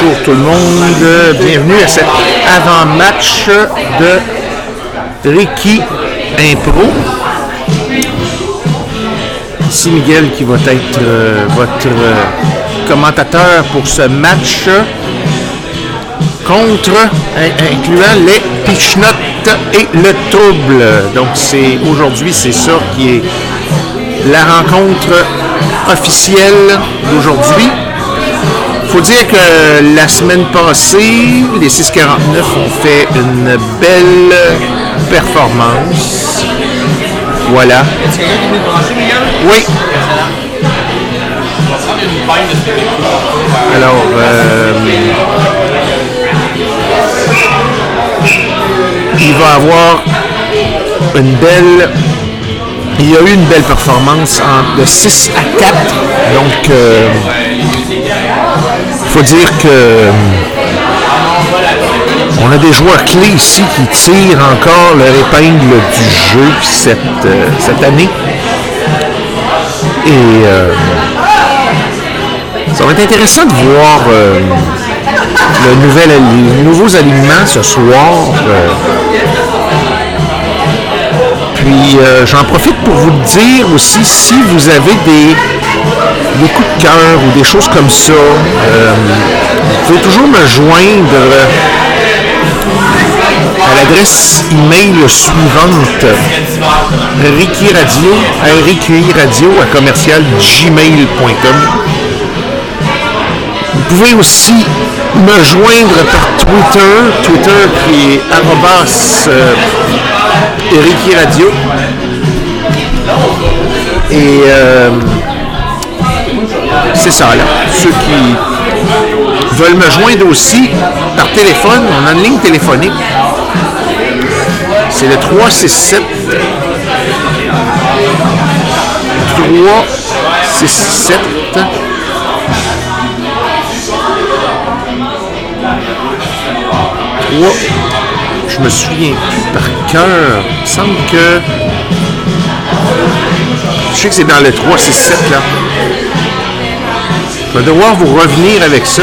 Bonjour tout le monde, bienvenue à cet avant-match de Ricky Impro. Ici Miguel qui va être euh, votre euh, commentateur pour ce match contre, in- incluant les Pichnottes et le Trouble. Donc c'est aujourd'hui, c'est ça qui est la rencontre officielle d'aujourd'hui. Faut dire que la semaine passée, les 649 ont fait une belle performance. Voilà. Oui. Alors, euh, il va avoir une belle. Il y a eu une belle performance en- de 6 à 4. Donc, euh, faut dire que euh, on a des joueurs clés ici qui tirent encore leur épingle du jeu cette, euh, cette année. Et euh, ça va être intéressant de voir le nouvel, les nouveaux alignements ce soir. puis j'en profite pour vous dire aussi si vous avez des, des coups de cœur ou des choses comme ça, euh, vous pouvez toujours me joindre à l'adresse email suivante Ricky Radio, Ricky Radio à commercial gmail.com. Vous pouvez aussi me joindre par Twitter, Twitter qui est arrobas euh, Ricky Radio. Et euh, c'est ça là. Ceux qui veulent me joindre aussi par téléphone, on a une ligne téléphonique. C'est le 367 367 3 je me souviens plus par cœur. Il me semble que je sais que c'est dans le 367 là. Je vais devoir vous revenir avec ça.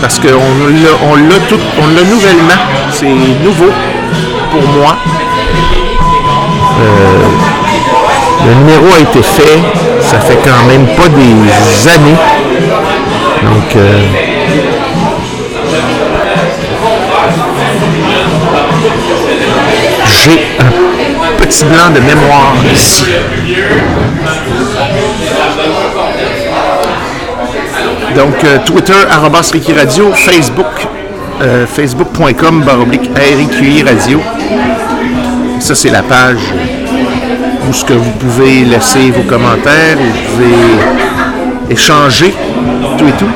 Parce qu'on l'a, tout, on l'a nouvellement. C'est nouveau pour moi. Euh, le numéro a été fait. Ça fait quand même pas des années. Donc, euh, j'ai un petit blanc de mémoire ici. Donc, euh, Twitter, arrobas Radio, Facebook, euh, facebook.com, baroblique RIQI Radio. Ça, c'est la page où ce que vous pouvez laisser vos commentaires, vous pouvez échanger, tout et tout.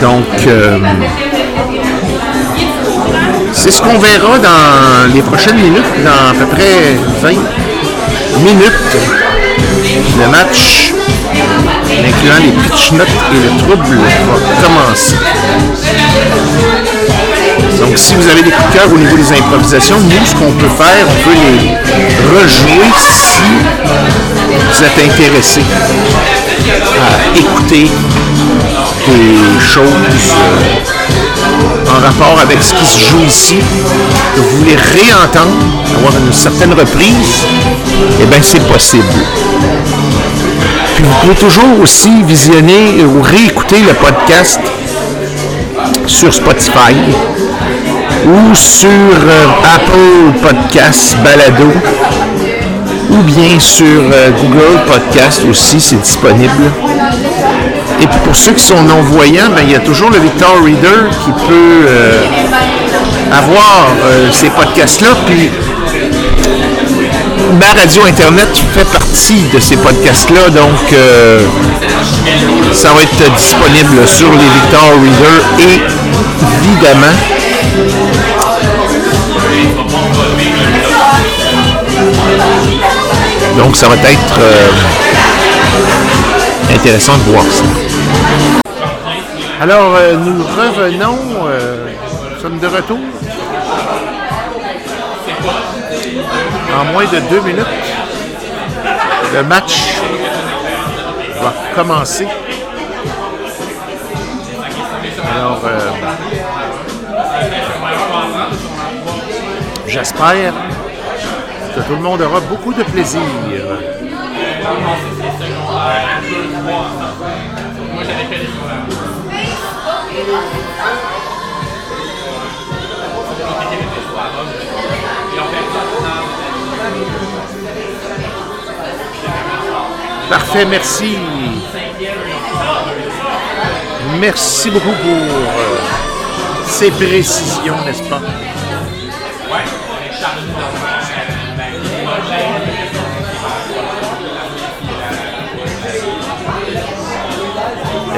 Donc, euh, c'est ce qu'on verra dans les prochaines minutes, dans à peu près 20 minutes. Le match, incluant les pitch notes et le trouble, va commencer. Donc, si vous avez des coups de cœur au niveau des improvisations, nous, ce qu'on peut faire, on peut les rejouer si vous êtes intéressé à écouter des choses euh, en rapport avec ce qui se joue ici, que vous voulez réentendre, avoir une certaine reprise, eh bien, c'est possible. Vous pouvez toujours aussi visionner ou réécouter le podcast sur Spotify ou sur euh, Apple Podcast Balado ou bien sur euh, Google Podcast aussi, c'est disponible. Et puis pour ceux qui sont non-voyants, ben, il y a toujours le Victor Reader qui peut euh, avoir ces podcasts-là. Puis ma radio Internet fait partie de ces podcasts-là, donc euh, ça va être disponible sur les Victor Reader et évidemment donc ça va être euh, intéressant de voir ça. Alors euh, nous revenons, nous sommes de retour en moins de deux minutes. Le match va commencer. Alors, euh, j'espère que tout le monde aura beaucoup de plaisir. Moi, j'avais fait des Parfait, merci. Merci beaucoup pour euh, ces précisions, n'est-ce pas?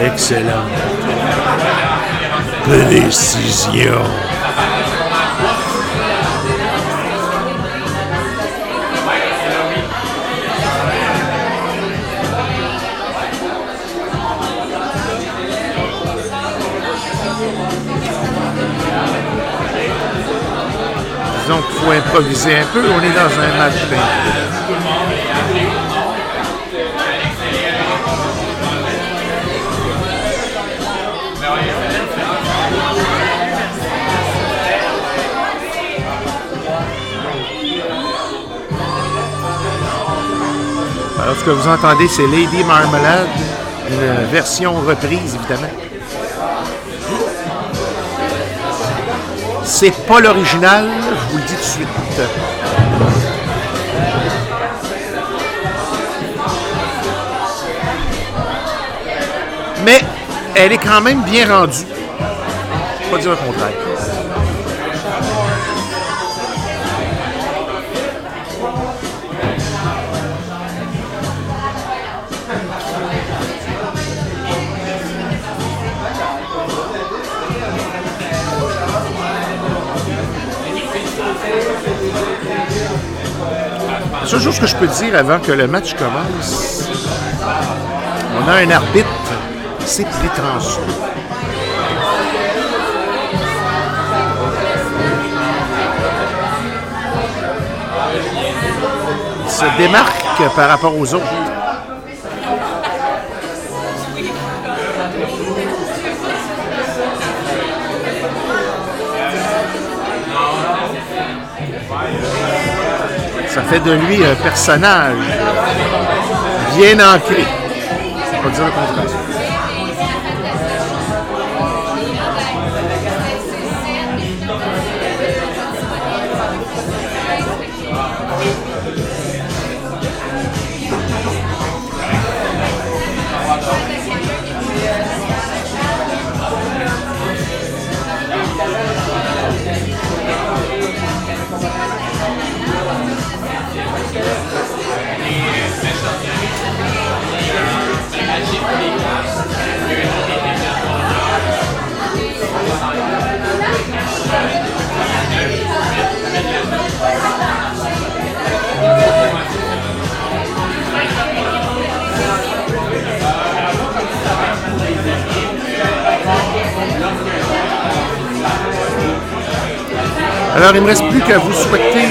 Excellent. Précision. Improviser un peu. On est dans un match. Alors, ce que vous entendez, c'est Lady Marmalade, une version reprise, évidemment. C'est pas l'original, je vous le Mais elle est quand même bien rendue. Pas dire le contraire. Chose que je peux dire avant que le match commence, on a un arbitre, c'est prétentieux. Il se démarque par rapport aux autres. Fait de lui un personnage bien ancré. C'est pas dire le contraire. Alors, il ne me reste plus qu'à vous souhaiter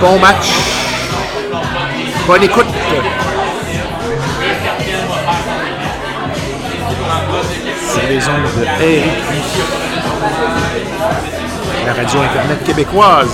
bon match, bonne écoute. Sur les ondes de RQ, la radio Internet québécoise.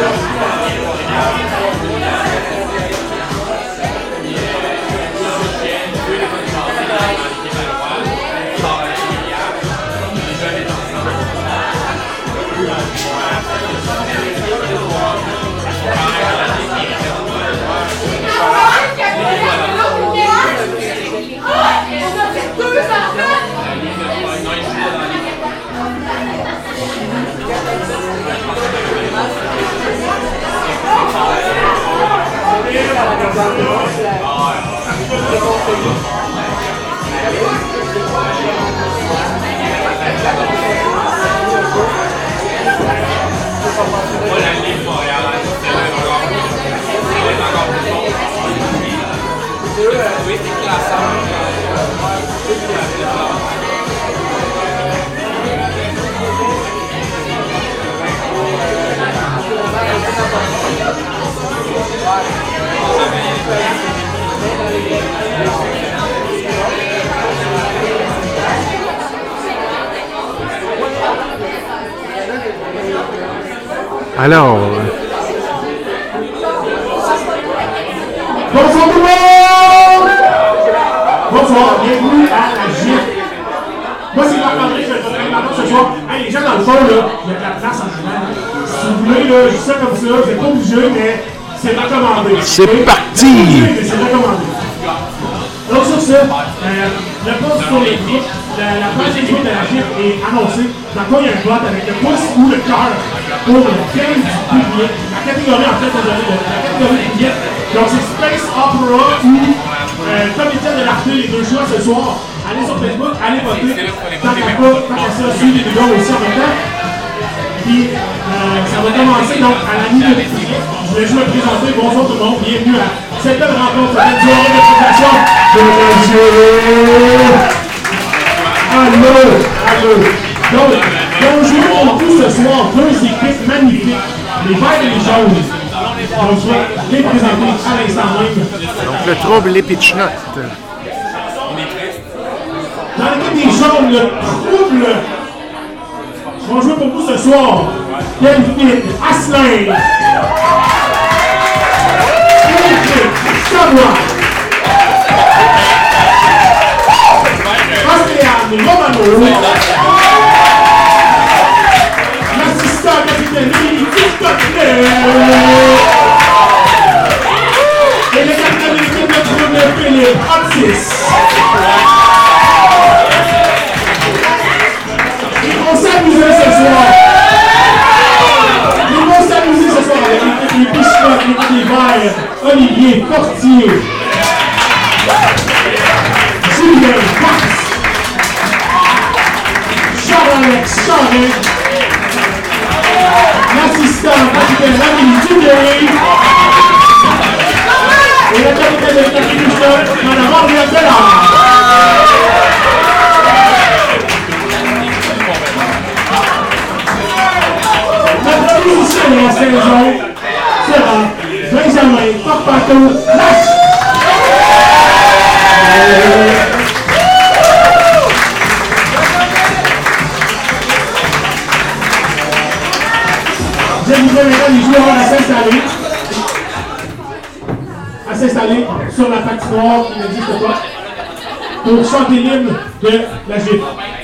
A fait C'est parti! Donc, sur ce, euh, le poste pour les groupes, la, prochaine équipe de la GIF est annoncée. Quoi il y a un vote avec le pouce ou le cœur pour le thème du public. La catégorie, en fait, la catégorie. Donc, c'est Space Opera ou euh, Comédien de l'Arte, les deux choix ce soir. Allez sur Facebook, allez voter. Tant qu'à pas, tant qu'à ça, suivez les vidéos aussi en même temps. Puis, euh, ça va commencer donc à la minute de. Je vais juste me présenter. Bonjour tout le monde. Bienvenue à cette belle rencontre, cette soirée de présentation. Allô, allô. Donc, donc pour vous ce soir deux équipes magnifiques, les verts et les jaunes. Donc, je vais les présenter à l'instant même. donc le trouble, les pitch notes. Dans l'équipe des jaunes, le trouble. Je vais jouer pour vous ce soir. Delphine, Asselin. Romano. L'assistant capitaine Émilie Courtonet. Et le capitaine de l'équipe de trouble, Philippe Otis. Ils vont s'amuser ce soir. Ils vont s'amuser ce soir Olivier Portier, Julien Fox, Charles-Alex l'assistant capitaine Amélie Dubé, et le capitaine de Bichenottes, Mme Henriette Bellard. La saison sera Benjamin Torpato Lache. J'inviterai maintenant les joueurs à s'installer. À sur la patinoire qui n'existe pas pour chanter de la GIF.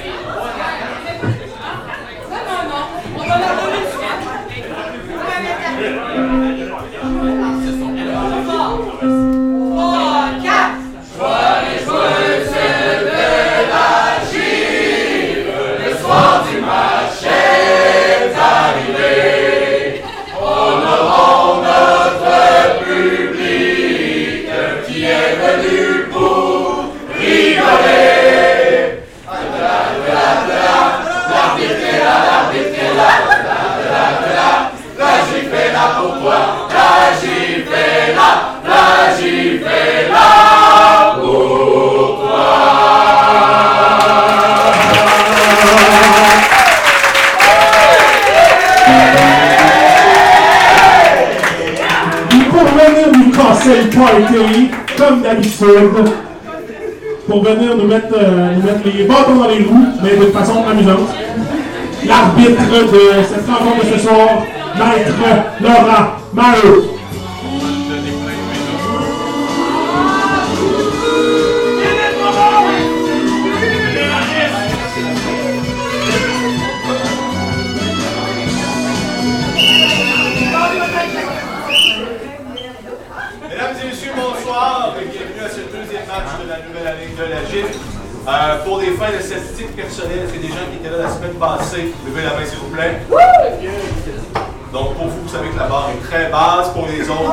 Pour venir nous mettre, euh, nous mettre les bâtons dans les roues, mais de façon amusante, l'arbitre de cette rencontre de ce soir, Maître Laurent Maheu. De statistiques personnelles, c'est des gens qui étaient là la semaine passée. Levez la main s'il vous plaît. Donc pour vous, vous savez que la barre est très basse. Pour les autres,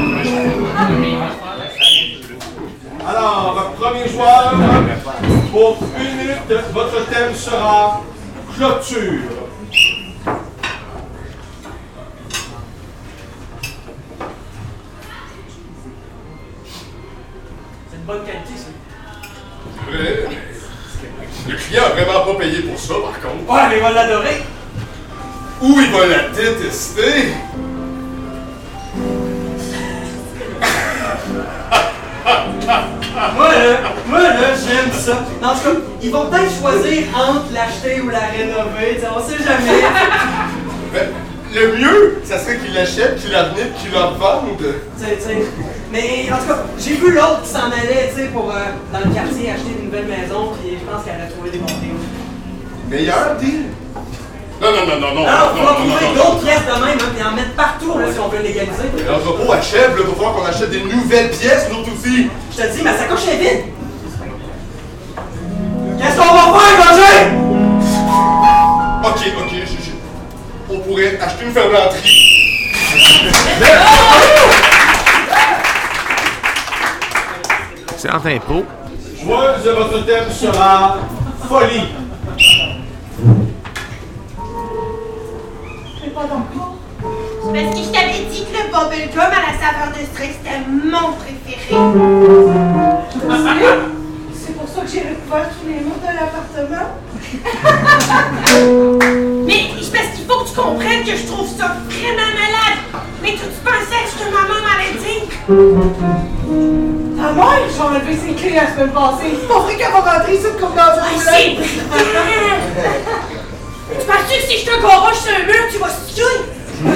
Alors, premier joueur, pour une minute, votre thème sera clôture. C'est une bonne qualité, ça. Vrai, Le client a vraiment pas payé pour ça, par contre. Ouais, mais il va l'adorer. Ou il va la détester? Moi, là, moi, là, j'aime ça. En tout cas, ils vont peut-être choisir entre l'acheter ou la rénover, tu sais, on sait jamais. Mais le mieux, ça serait qu'il l'achète, qu'il la venait, qu'il la vende. Tu sais, tu sais. Mais en tout cas, j'ai vu l'autre qui s'en allait, tu sais, pour euh, dans le quartier acheter une nouvelle maison, puis je pense qu'elle a trouvé des bons deals. Meilleur deal? Non, non, non, non, non. Alors, on va trouver d'autres pièces de même, hein, puis en mettre partout, là, si on veut légaliser. L'entrepôt achève, là, il va falloir qu'on achète des nouvelles pièces, nous aussi. Je te dis, ma sacoche est vide. Qu'est-ce qu'on va faire, Roger? Ok, ok, je, je- on pourrait acheter une fermenterie. Excellent impôt. Joueuse de votre thème sera folie. Parce que je t'avais dit que le bubblegum à la saveur de stress c'était mon préféré. C'est pour ça que j'ai recouvert tous les murs de l'appartement. Mais c'est parce qu'il faut que tu comprennes que je trouve ça vraiment malade. Mais tu tu pensais que ma maman m'avait dit? Ta mère, j'ai enlevé ses clés la semaine passée. C'est pas vrai qu'elle va rentrer ici comme dans une C'est! Tu penses-tu que si je te garoche sur un mur, tu vas se tuer? Ça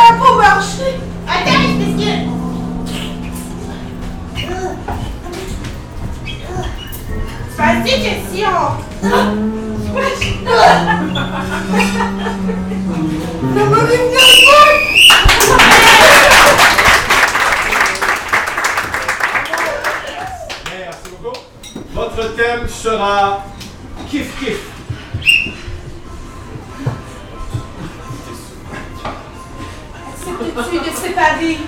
a pas marché! thème sera kiff kiff. Acceptes-tu de séparer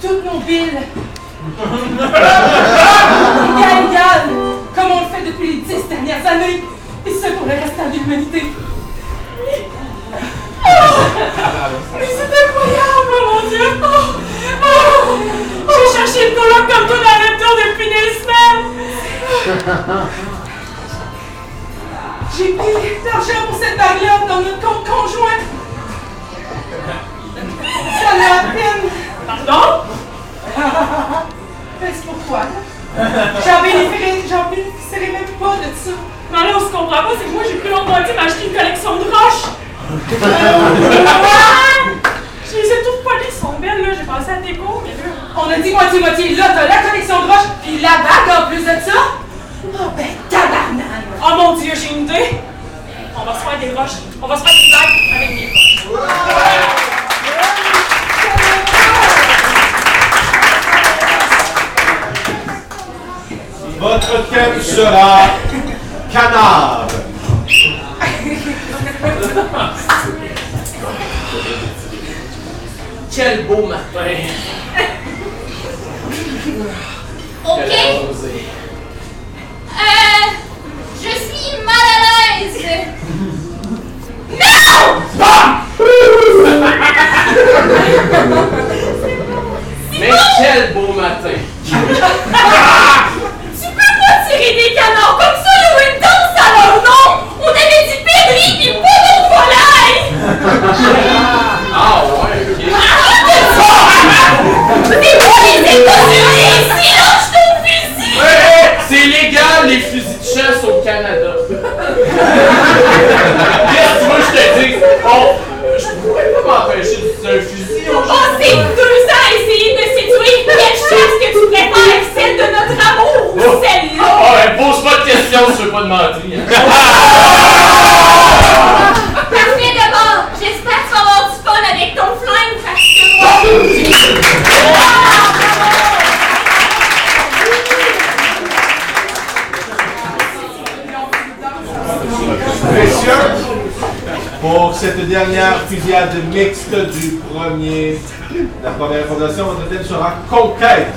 toutes nos villes? Égal, égal, comme on le fait depuis les dix dernières années, et ce pour le restant de l'humanité. Mais c'est incroyable, mon Dieu! Oh, oh, oh, J'ai cherché le colloque comme tout dans le tour depuis des semaines! J'ai pris l'argent pour cette bagarre dans notre compte conjoint. Ça a la peine. Pardon? Est-ce pourquoi? J'en bénéficierai, même pas de ça. Mais là, on se comprend pas, c'est que moi, j'ai plus longtemps de m'acheter une collection de roches. J'ai les tout poilées, sont belles, là. J'ai passé à tes cours, on a dit moitié-moitié. Là, t'as la collection de roches, puis la bague en plus de ça. Oh, ben, tabarnak! Oh mon Dieu, j'ai une idée. On va se faire des roches. On va se faire des bagues avec mes roches. Votre thème sera canard. Quel beau matin! mixte du premier, la première fondation. Votre thème sera conquête.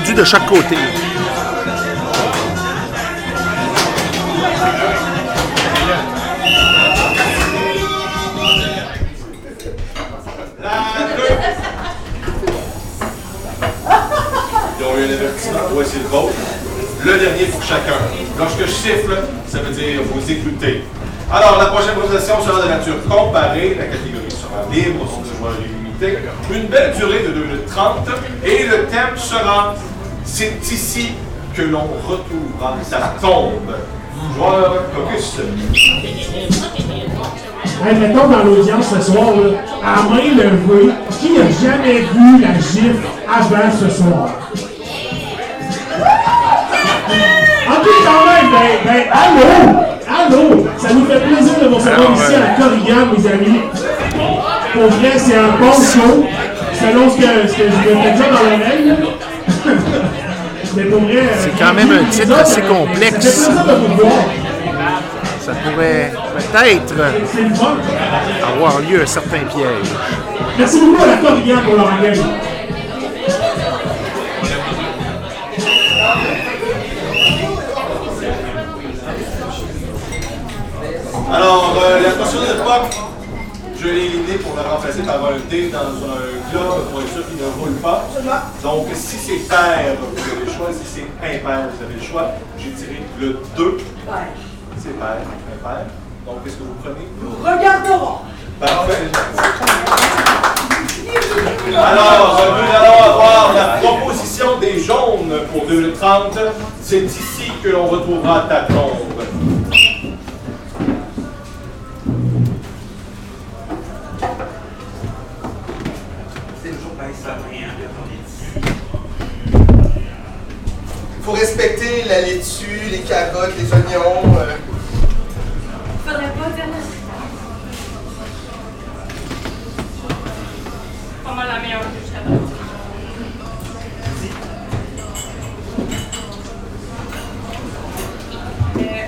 de chaque côté. Ils ont eu un avertissement. Voici le vôtre. Le dernier pour chacun. Lorsque je siffle, ça veut dire vous écoutez. Alors, la prochaine présentation sera de nature comparée. La catégorie sera libre sur le joueur une belle durée de 2 minutes 30. Et le thème sera C'est ici que l'on retrouvera sa tombe. Joueur Caucus. Hey, mettons dans l'audience ce soir, là, à main levée, qui n'a jamais vu la gifle avant ce soir? Ok, quand même, ben, ben, allô! Allô! Ça nous fait plaisir de vous recevoir ici à la Corrigan, mes amis. Pour vrai, c'est un bon show, selon ce que, ce que je me fais dire dans l'oreille. Mais pour vrai... euh, C'est quand même un titre ça, assez complexe. Ça fait plaisir de vous voir. Ça pourrait peut-être avoir lieu un certain piège. Merci beaucoup à la Corrigan pour leur engagement. Alors, euh, la potion de je l'ai éliminé pour la remplacer par un dé dans un globe pour être sûr qu'il ne roule pas. Donc, si c'est pair, vous avez le choix. Si c'est impair, vous avez le choix. J'ai tiré le 2. C'est pair, impair. Donc, qu'est-ce que vous prenez? Nous regarderons. Parfait. Alors, nous allons avoir la proposition des jaunes pour 2030. C'est ici que l'on retrouvera ta tombe. Faut respecter la laitue, les carottes, les oignons. euh. Faudrait pas dire Pas mal la meilleure jusqu'à. Euh,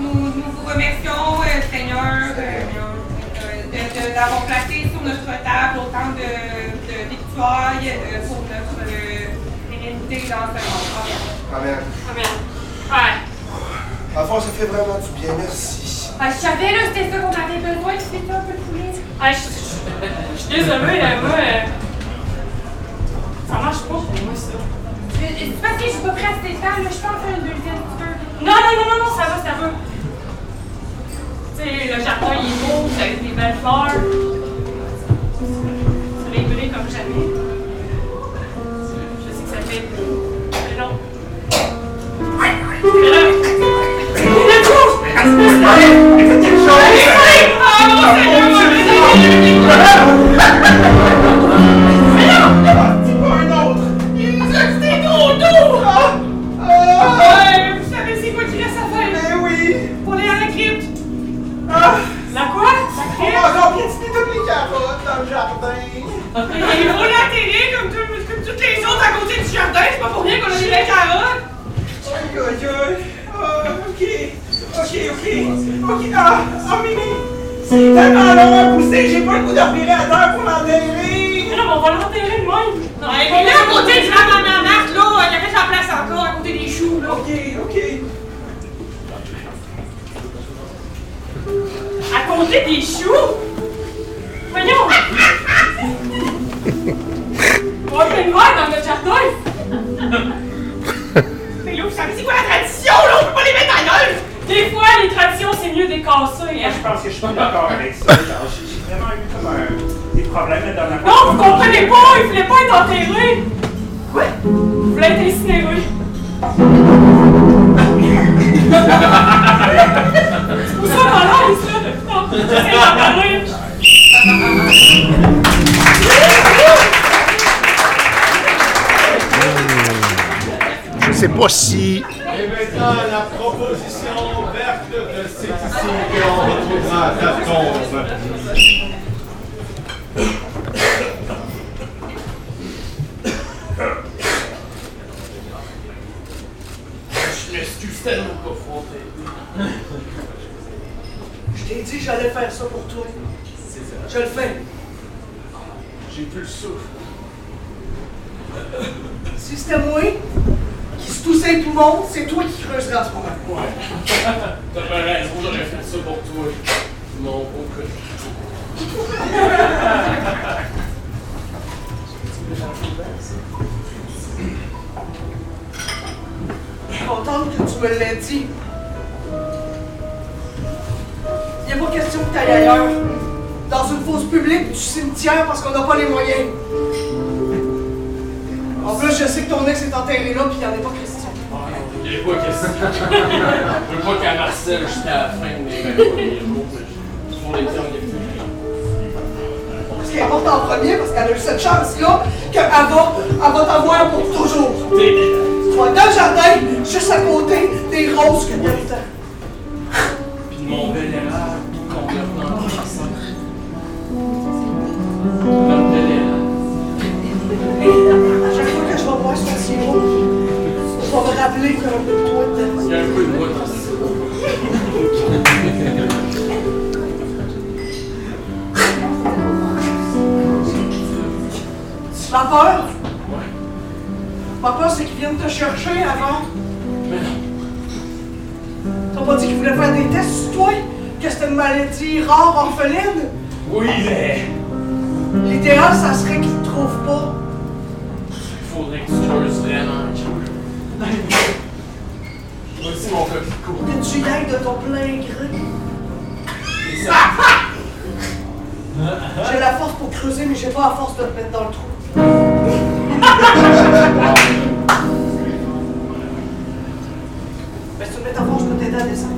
Nous, nous vous remercions, euh, Seigneur, euh, d'avoir placé sur notre table autant de, victoires pour notre pérennité dans ce monde. Amen. Amen. Ouais. Enfant, ça fait vraiment du bien, merci. Ah, je savais, là, c'était ça qu'on avait besoin, tu fais ça un peu de poulet. Ah, je je- suis désolée, là, moi. euh, Ça marche pas pour moi, ça. C'est parce que je suis pas prête à cette table, là, je peux en faire une deuxième, veux. Non, non, non, non, non, ça va, ça va. Tu sais, le jardin, il est beau, vous avez des belles fleurs. Ça briller comme jamais. Je sais que ça fait. La quoi? La les carottes dans le jardin! Et il faut l'atterrir comme, tout- comme toutes les autres à côté du jardin, c'est pas pour rien qu'on a des belles carottes! Aïe aïe aïe! Ah, ok! Ok, ok! Ok! Ah! Ah, Mimi! C'est tellement long à pousser, j'ai pas le goût de revirer à terre pour l'enterrer! Mais non, mais on va l'enterrer de même! Non, et là, à côté du rang en marque, là, il y avait la place encore à côté des choux, là. Ok, ok! À côté des choux? Voyons! On va faire une dans notre jardin! Des fois, les traditions, c'est mieux des casser, hein? Je pense que je suis pas d'accord avec ça. J'ai vraiment eu comme un- des problèmes la dernière fois. Non, vous comprenez pas! Il voulait pas être enterré! Quoi? Il voulait être incinéré! C'est pour ça qu'on lance, là, depuis d'en parler. Je sais pas si Et maintenant, la proposition verte de c'est ici que l'on retrouvera ta tombe. Je m'excuse tellement pas frotter. Je t'ai dit que j'allais faire ça pour toi. Je le fais. J'ai plus le souffle. Si c'était moi qui se toussait les poumons, c'est toi qui creuserais en ce moment. T'as pas raison, j'aurais fait ça pour toi. Mon beau cochon. Je suis contente que tu me l'aies dit. Il n'y a pas question que tu ailles ailleurs. Dans une fosse publique du cimetière parce qu'on n'a pas les moyens. En plus, je sais que ton ex est enterré là, puis il n'y en a pas question. Il est pas question. Je veux pas qu'elle harcèle jusqu'à la fin de mes 20 premiers jours. mais Pour les termes des plus. Ce qui importe en premier, parce qu'elle a eu cette chance-là, qu'elle va, elle va t'avoir pour toujours. Tu vas dans le jardin, juste à côté des roses que le temps. Puis mon bel tout complètement sirop, je vais me rappeler qu'il y a un peu de dedans. Il y a un peu de Tu as peur? Ma peur, c'est qu'ils viennent te chercher avant. T'as pas dit qu'ils voulaient faire des tests sur toi? Que c'était une maladie rare, orpheline? Oui, mais L'idéal, ça serait qu'ils te trouvent pas. Faudrait que tu creuses vraiment un cœur. Voici mon copie de cours. Que tu y ailles de ton plein gré. J'ai la force pour creuser, mais j'ai pas la force de te mettre dans le trou. Mais si tu me mets ta force, je peux t'aider à descendre.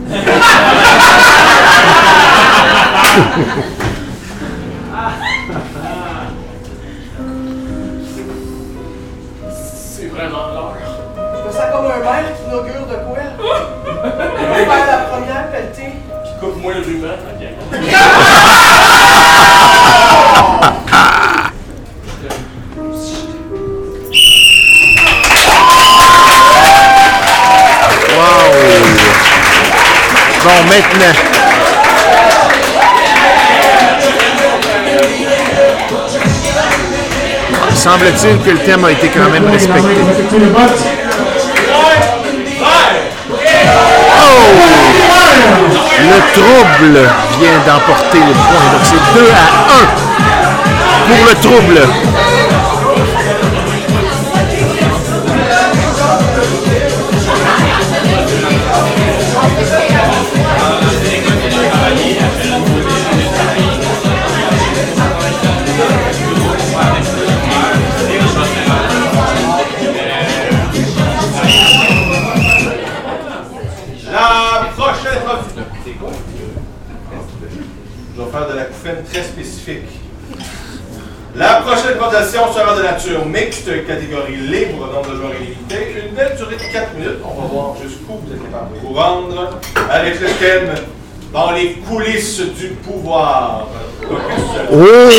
Wow! Bon, maintenant. Semble-t-il que le thème a été quand même respecté. Le trouble vient d'emporter le point. Donc c'est 2 à 1 pour le trouble. Nature mixte, catégorie libre, nombre de joueurs illimité. Une belle durée de 4 minutes. On va voir jusqu'où vous êtes capable de vous rendre. Avec le thème Dans les coulisses du pouvoir. Oh!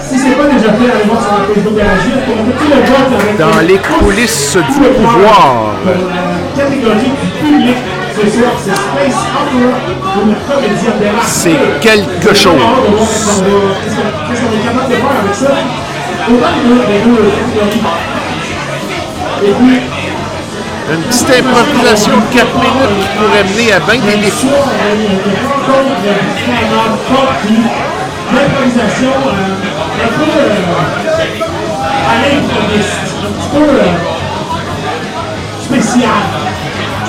Si c'est pas déjà fait, allez voir sur la Facebook d'Agir. On a fait tout le vote avec Dans les coulisses du pouvoir. Pour la catégorie publique, ce soir, c'est Space Opera pour le comédien de la C'est quelque chose. Qu'est-ce qu'on est capable de faire avec ça? Une petite improvisation de 4 minutes qui pourrait mener à bien des défis. l'improvisation euh, un peu euh, à l'improviste, un petit peu euh, spéciale.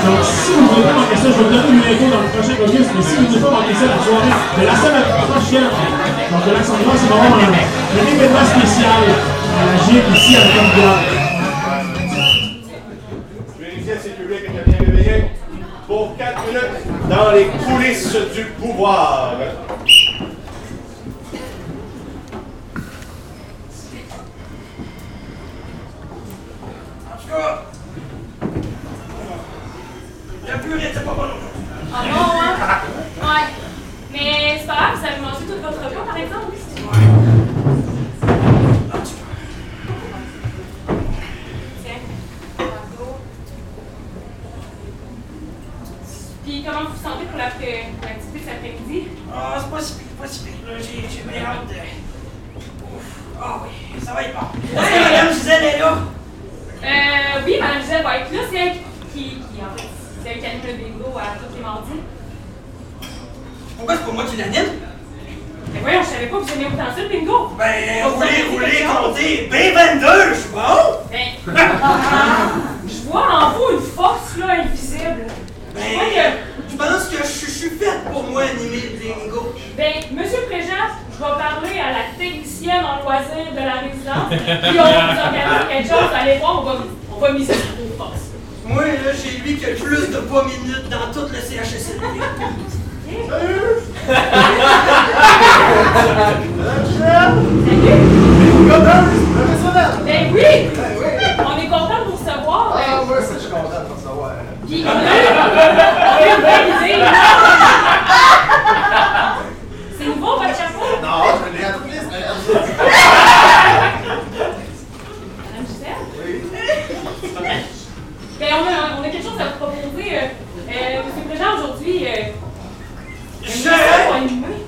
Donc, si vous ne voulez pas manquer ça, je vais vous donner une info dans le prochain focus, mais si vous ne voulez pas manquer ça, la soirée de la semaine prochaine, donc de l'Alexandra, c'est vraiment un, un événement spécial à la gym ici à réveillé. Pour 4 minutes, dans les coulisses du pouvoir. En tout cas, la purée était pas bonne. Ah bon, hein? Ouais. Mais c'est pas grave, vous avez mangé toute votre repas, par exemple? Tiens, bravo. Puis comment vous vous sentez pour la- pour l'activité cet après-midi? Ah, c'est pas si pire, pas si pire. J'ai j'ai bien hâte de. Ouf. Ah oui, ça va être bon. Est-ce que Madame Gisèle est là? Euh, oui, Madame Gisèle va être là. C'est elle qui, qui, en fait, c'est elle qui anime le bingo à tous les mardis. Pourquoi c'est pas moi qui l'anime? Mais voyons, je savais pas que vous aimiez autant ça, le bingo. Ben, roulez, roulez, comptez. B22, je suis bon! Ben, Je vois en vous une force là invisible. Ben, Je crois que- je pense que je je suis faite pour moi animer le bingo. Ben, Monsieur Préjean, je vais parler à la technicienne en loisirs de la résidence, puis on va vous organiser quelque chose, allez voir, on va, on va miser sur vos forces. Moi, là, j'ai lui qui a le plus de pas minutes dans tout le CHSLD. Ben oui! On est content de vous recevoir. Ah, ben, je suis content de savoir. Puis on a. C'est nouveau votre chapeau? Non, je l'ai appris. Madame Gisèle? Ben, on a, on a quelque chose à vous proposer. Euh, euh, Monsieur Préjean, aujourd'hui, euh, Je.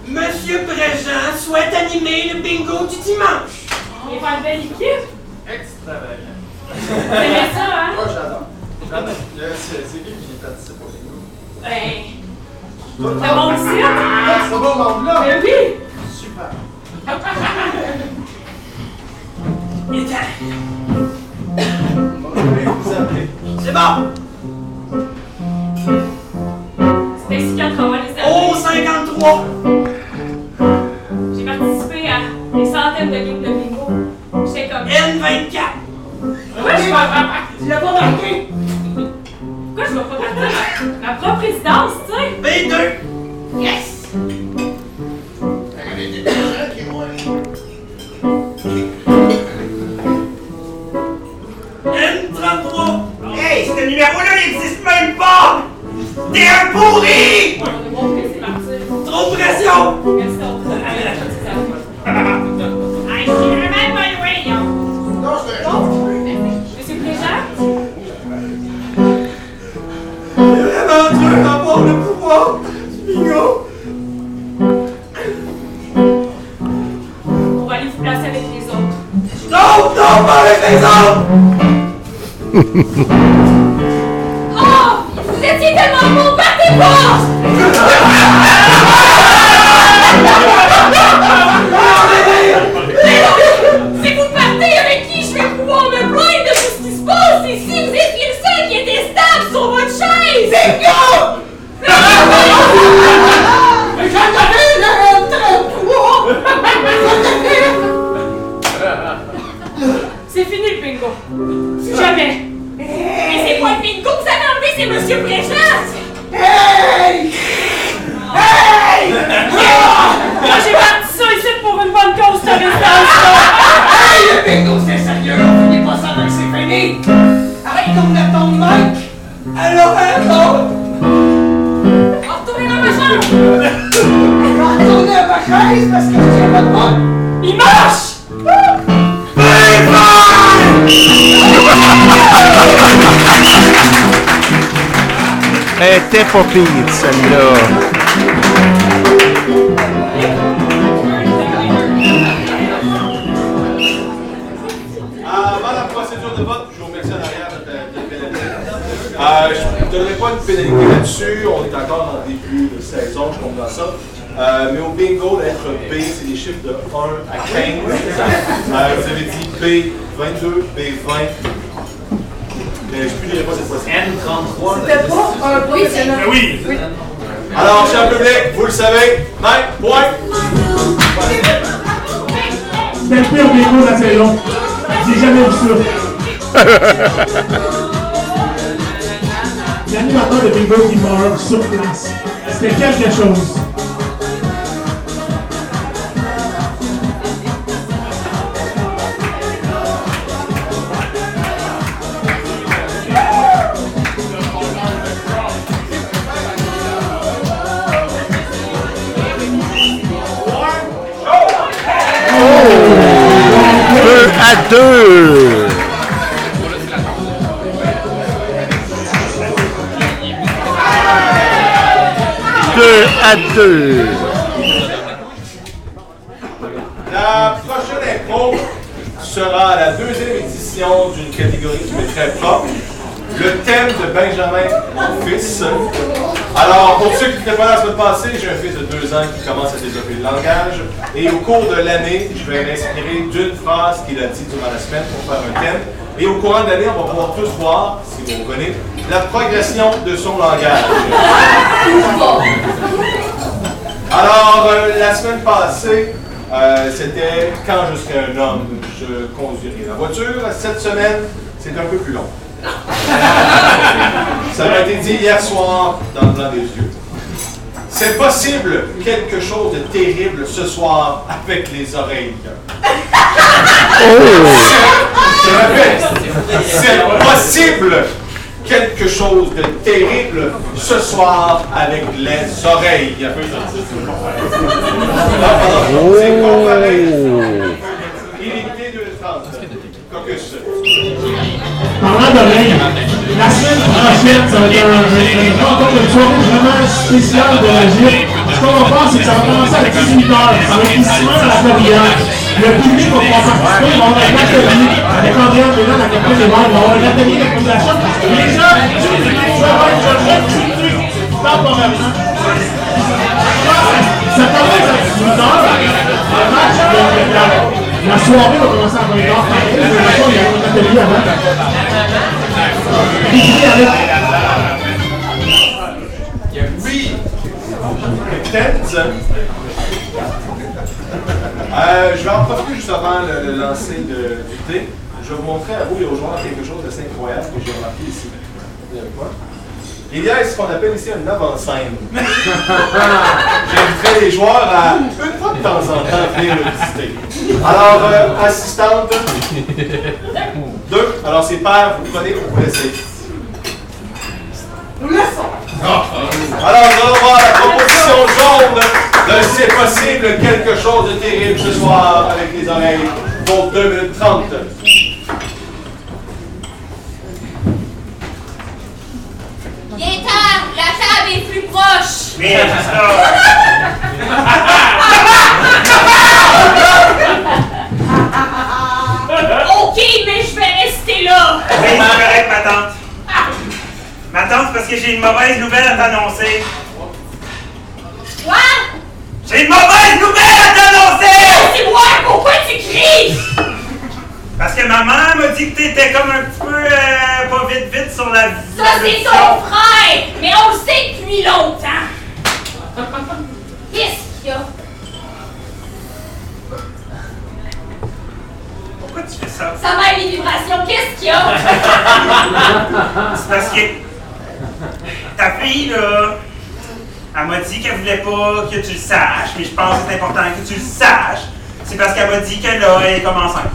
Monsieur Préjean, souhaite animer le bingo du dimanche. On va faire une belle équipe. Extravagant. Vous aimez ça, hein? Moi, j'adore. J'adore. C'est c'est qui qui participe au bingo? Ben, c'est mon site. Ah, c'est bon, mon là? Ben oui. Super. Il vais vous appeler. C'est bon. C'est ainsi qu'à travers les Au années, 53. j'ai participé à des centaines de games de bingo. J'étais comme... N24. Pourquoi je vais... Tu l'as pas marqué? Pourquoi je vais pas partir ma, ma propre résidence, tu sais? B2. Était Et au cours de l'année, je vais m'inspirer d'une phrase qu'il a dit durant la semaine pour faire un thème. Et au courant de l'année, on va pouvoir tous voir, si vous reconnaissez, la progression de son langage. Alors, euh, la semaine passée, euh, c'était quand je serai un homme, je conduirai la voiture. Cette semaine, c'est un peu plus long. Ça m'a été dit hier soir dans le blanc des yeux. C'est possible quelque chose de terrible ce soir avec les oreilles. Je répète, c'est possible quelque chose de terrible ce soir avec les oreilles. C'est comparé. Illimité de 30. Caucus. Parlant d'oreilles, la semaine prochaine, ça va être un, un, encore une soirée vraiment spéciale de la gym. Ce qu'on va faire, c'est que ça va commencer à 18h. Ça va être même à la Floriane. Le public va pouvoir participer, il va avoir un atelier avec Andréa Mélan à côté des membres. Il va avoir un atelier d'accommodation. Les gens, tu peux avoir une journée critique temporairement. Ça commence à 18h. Le match de la, la soirée va commencer à 20h. Il y a un atelier avant. Oui. Euh, je vais en profiter juste avant le, lancer du thé. Je vais vous montrer à vous et aux joueurs quelque chose d'assez incroyable que j'ai remarqué ici. Il y a ce qu'on appelle ici un avant-scène. J'inviterai les joueurs à, une fois de temps en temps, venir le visiter. Alors, euh, assistante, deux. Alors, c'est père, vous prenez, vous laissez. Nous laissons. Alors, nous allons voir la proposition jaune de C'est possible quelque chose de terrible ce soir avec les oreilles pour 2 minutes 30. Viens tard, la ça. Ok, mais je vais rester là. Oui, c'est correct, ma tante. Ma tante, parce que j'ai une mauvaise nouvelle à t'annoncer. Quoi? J'ai une mauvaise nouvelle à t'annoncer! C'est moi, pourquoi tu cries? Parce que maman m'a dit que t'étais comme un petit peu euh, pas vite vite sur la Ça, c'est ton frère, mais on le sait depuis longtemps. Qu'est-ce qu'il y a? Pourquoi tu fais ça? Ça m'a les vibrations, qu'est-ce qu'il y a? C'est parce que ta fille, là, elle m'a dit qu'elle voulait pas que tu le saches, mais je pense que c'est important que tu le saches. C'est parce qu'elle m'a dit qu'elle là, elle est comme enceinte.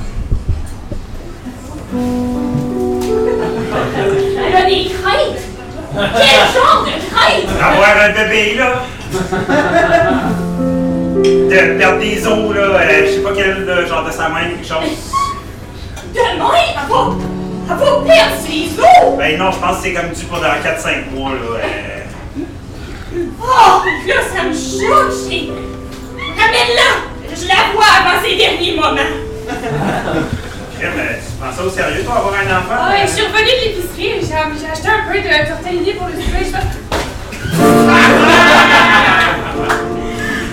Elle a des craintes. Quel genre de crainte? D'avoir un bébé, là. De perdre des os, là. euh, je sais pas quel euh, genre de sa main, quelque chose. Demain, elle va, elle va perdre ses os. Ben non, je pense que c'est comme dû pour dans 4-5 mois, là. euh. Oh, là, ça me choque. j'ai- Ramène-la. Je la vois avant ses derniers moments. Euh, tu prends ça au sérieux, toi, avoir un enfant? Ouais, je suis revenue de l'épicerie, j'ai j'ai acheté un peu de tortellini pour le souper. Je fais...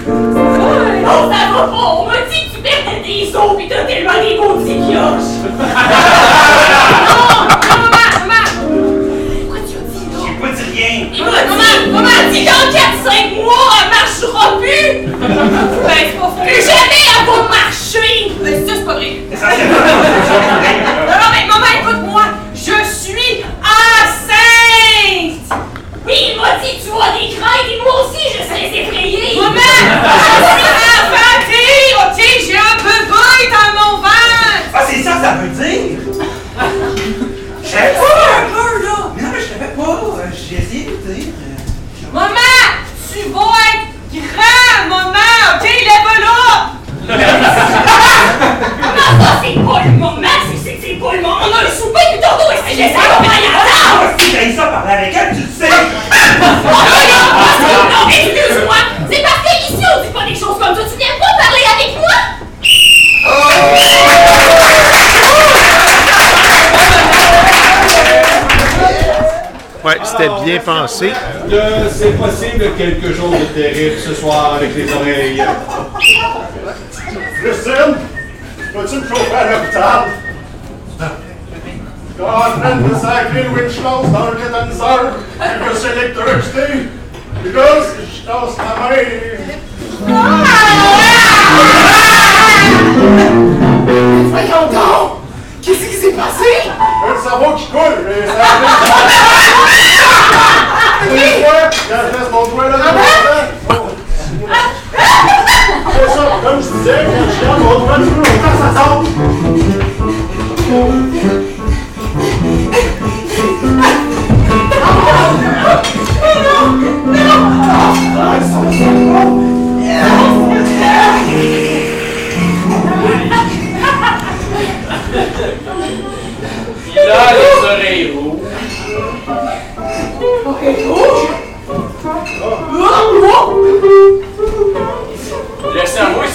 Non, ça va pas. On m'a dit que tu perdais des os pis t'as tellement des beaux petits pioches. Non, maman, maman. Pourquoi tu as dit non? J'ai pas dit rien. Maman a dit dans 4-5 mois, elle marchera plus. Ben, c'est pas faux. Plus jamais elle va marcher. Ben, ça, c'est pas vrai. Non, non, mais maman, écoute-moi. Je suis enceinte. Oui, il m'a dit tu as des craintes et moi aussi je serais effrayée. Maman, je suis infantile, ok? J'ai un bébé dans mon ventre. Ah, c'est ça que ça veut dire? C'est possible quelque chose de terrible ce soir avec les oreilles. Christine, vas-tu me chauffer à l'hôpital? en train de sacrer le Winchloss dans le que c'est l'électricité. Et là, je tasse ma main. Voyons donc! Qu'est-ce qui s'est passé? Un cerveau qui coule, mais ça Une fois, quand je laisse mon doigt là, c'est ça, comme je disais, quand je garde mon doigt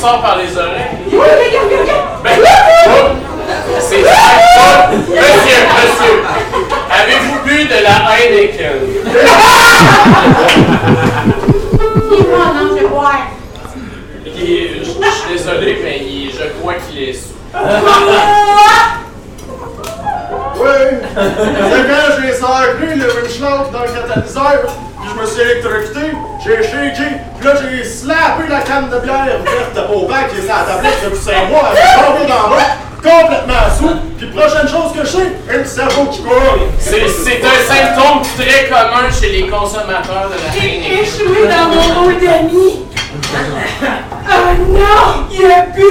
sort par les oreilles. Ben, c'est ça. Monsieur, monsieur, avez-vous bu de la Heineken? non, je est- Je suis désolé, mais il- je crois qu'il est sous. Oui! C'est quand j'ai sacré le Winchloss dans le catalyseur, puis je me suis électrocuté, j'ai shaké, puis là j'ai slappé la canne de bière au bac qui est sur la tablette depuis 5 mois, elle est tombée dans le bas, complètement sous, puis prochaine chose que je sais, un cerveau qui coule. C'est c'est un symptôme très commun chez les consommateurs de la Heineken. Échoué dans mon rôle d'ami! Oh non! Il a bu!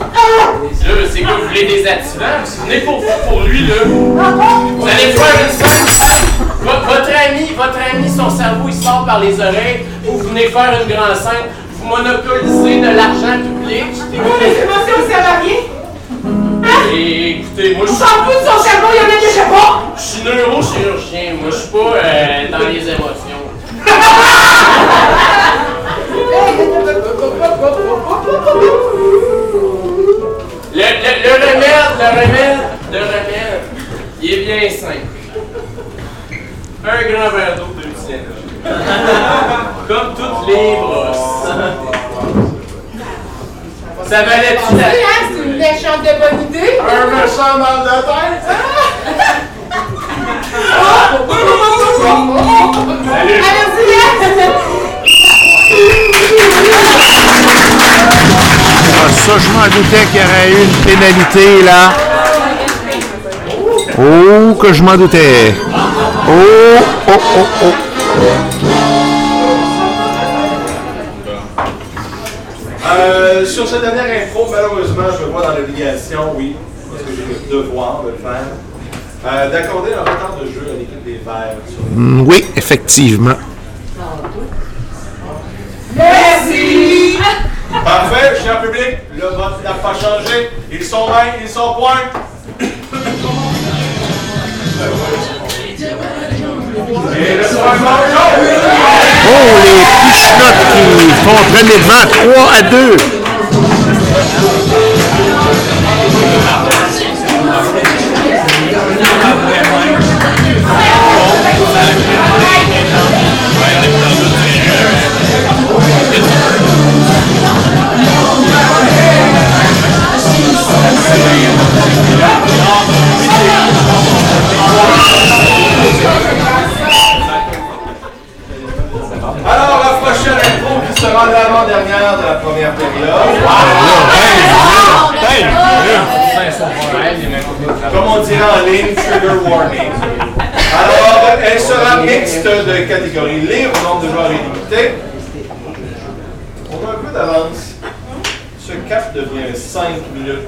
Ah! Là, c'est quoi, vous voulez des activants? Venez pour, pour lui, là. Vous allez faire une scène. Votre, votre ami, votre ami, son cerveau, il sort par les oreilles. Vous venez faire une grande scène. Vous monopolisez de l'argent public. Et moi, mes émotions à rien! Et écoutez, moi, je On suis- fout de son cerveau, il y en a déjà pas! je suis neurochirurgien. Moi, je suis pas euh, dans les émotions. Le, le, le remède, le remède, le remède, il est bien simple. Un grand verre d'eau de tienne. Comme toutes les brosses. Ça valait-tu la hein, C'est une méchante de bonne idée? Un méchant mal de tête! Salut! Ah, ça, je m'en doutais qu'il y aurait eu une pénalité, là. Oh, que je m'en doutais. Oh, oh, oh, oh. Euh, sur cette dernière info, malheureusement, je me vois dans l'obligation, oui, parce que j'ai le devoir de le faire, euh, d'accorder un retard de jeu à l'équipe des Verts. sur Hmm, oui, effectivement. Merci! Parfait, cher public, le vote n'a pas changé. Ils sont mains, ils sont points. Oh, les pichenottes qui font traîner devant 3 à 2. Sera l'avant-dernière de la première période. Comme on dirait en ligne, trigger warning. Alors, elle sera mixte de catégorie libre, nombre de joueurs illimité. On a un peu d'avance. Ce cap devient 5 minutes.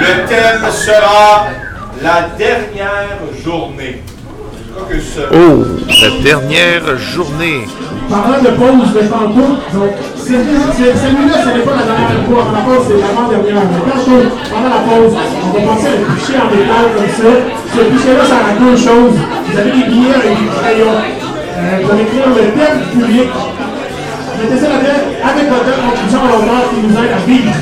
Le thème sera la dernière journée. Ce... Oh, la dernière journée. Parlant de pause de tantôt, donc, c'est- c'est- celui-là, ce n'est pas la dernière fois. La pause, c'est l'avant-dernière. Pendant la pause, on va passer un fichier en métal comme ça. Ce fichier-là, ça a deux choses. Vous avez des billets avec des crayons. Euh, vous allez écrire le thème public. Mettez ça là-dedans avec votre contribution volontaire qui nous aide à vivre.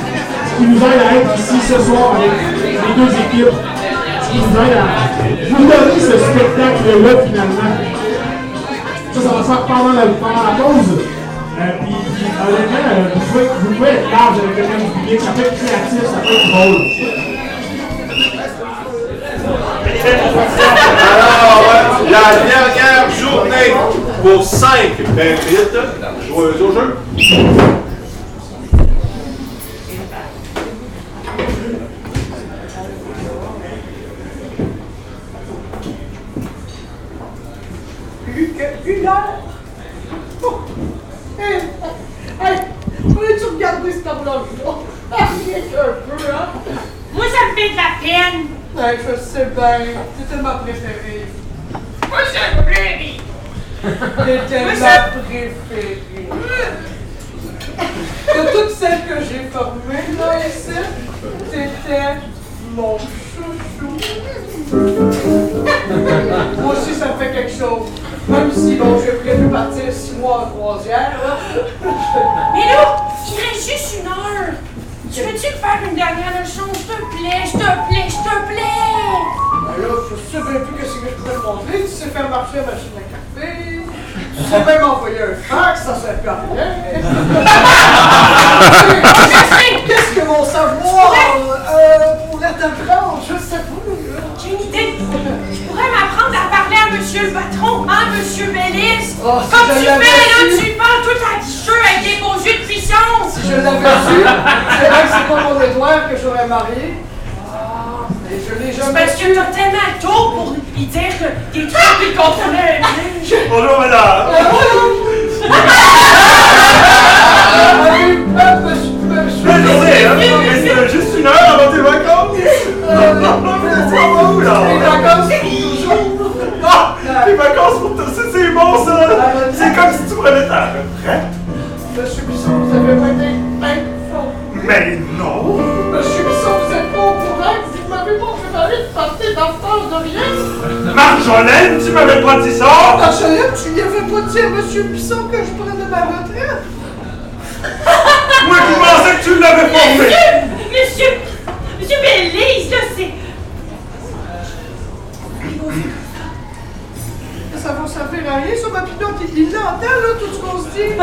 Qui nous aide à être ici ce soir avec les deux équipes. Vous donner ce spectacle-là finalement? Ça, ça va se faire pendant la, pendant la pause. Euh, puis, puis, honnêtement, euh, vous, pouvez, vous pouvez être large avec le du public. Ça peut être créatif, ça peut être drôle. Alors, ouais, la dernière journée pour 5 Benfield, joueuses au jeu. Qu'une heure. Oh. Hey, hey, peux-tu regarder cette horloge-là? Qu'un peu, hein? Moi, ça me fait de la peine. Ouais, je sais bien. C'était ma préférée. Moi, je pleure. C'était Moi, ma préférée. De toutes celles que j'ai formées, là, ici, t'étais mon chouchou. Moi aussi, ça me fait quelque chose. Même si, bon, j'ai prévu partir six mois en croisière, là. Mais là, il reste juste une heure. Tu veux-tu me faire une dernière leçon, s'il te plaît, s'il te plaît, s'il te plaît? Ben là, je sais bien plus qu'est-ce que je pourrais te montrer. Tu sais faire marcher la machine à café. Tu sais même envoyer un fax, ça sert plus à rien. Qu'est-ce que mon savoir euh, Monsieur le patron, hein, Monsieur Bellis. Oh, si Comme je tu fais, là, tu parles tout à guicheux avec des beaux yeux de puissance. Si je l'avais su, c'est vrai que c'est pas mon Édouard que j'aurais marié. Ah, mais je l'ai jamais parce que t'as tellement tôt pour lui dire que des trucs qu'il comprenait bien. Bonjour, madame. Bonne journée, hein? Reste juste une heure avant tes vacances. Non, non, non, mais c'est pas où, là? Les vacances pour toujours. Ah, les vacances pour toi, c'est c'est bon, ça. C'est comme si tu prenais ta retraite. Monsieur Bisson, vous avez pas été informé. Mais non. Monsieur Bisson, vous êtes pas au courant que vous m'avez pas préparé de partir d'enfance de rien? Marjolaine, tu m'avais pas dit ça? Marjolaine, tu lui avais pas dit à Monsieur Bisson que je prenais ma retraite? Moi qui pensais que tu l'avais formé. Monsieur, monsieur, monsieur Bellis, là, c'est... Ça va servir à rien, ça, ma pilote. Il l'entend, là, tout ce qu'on se dit.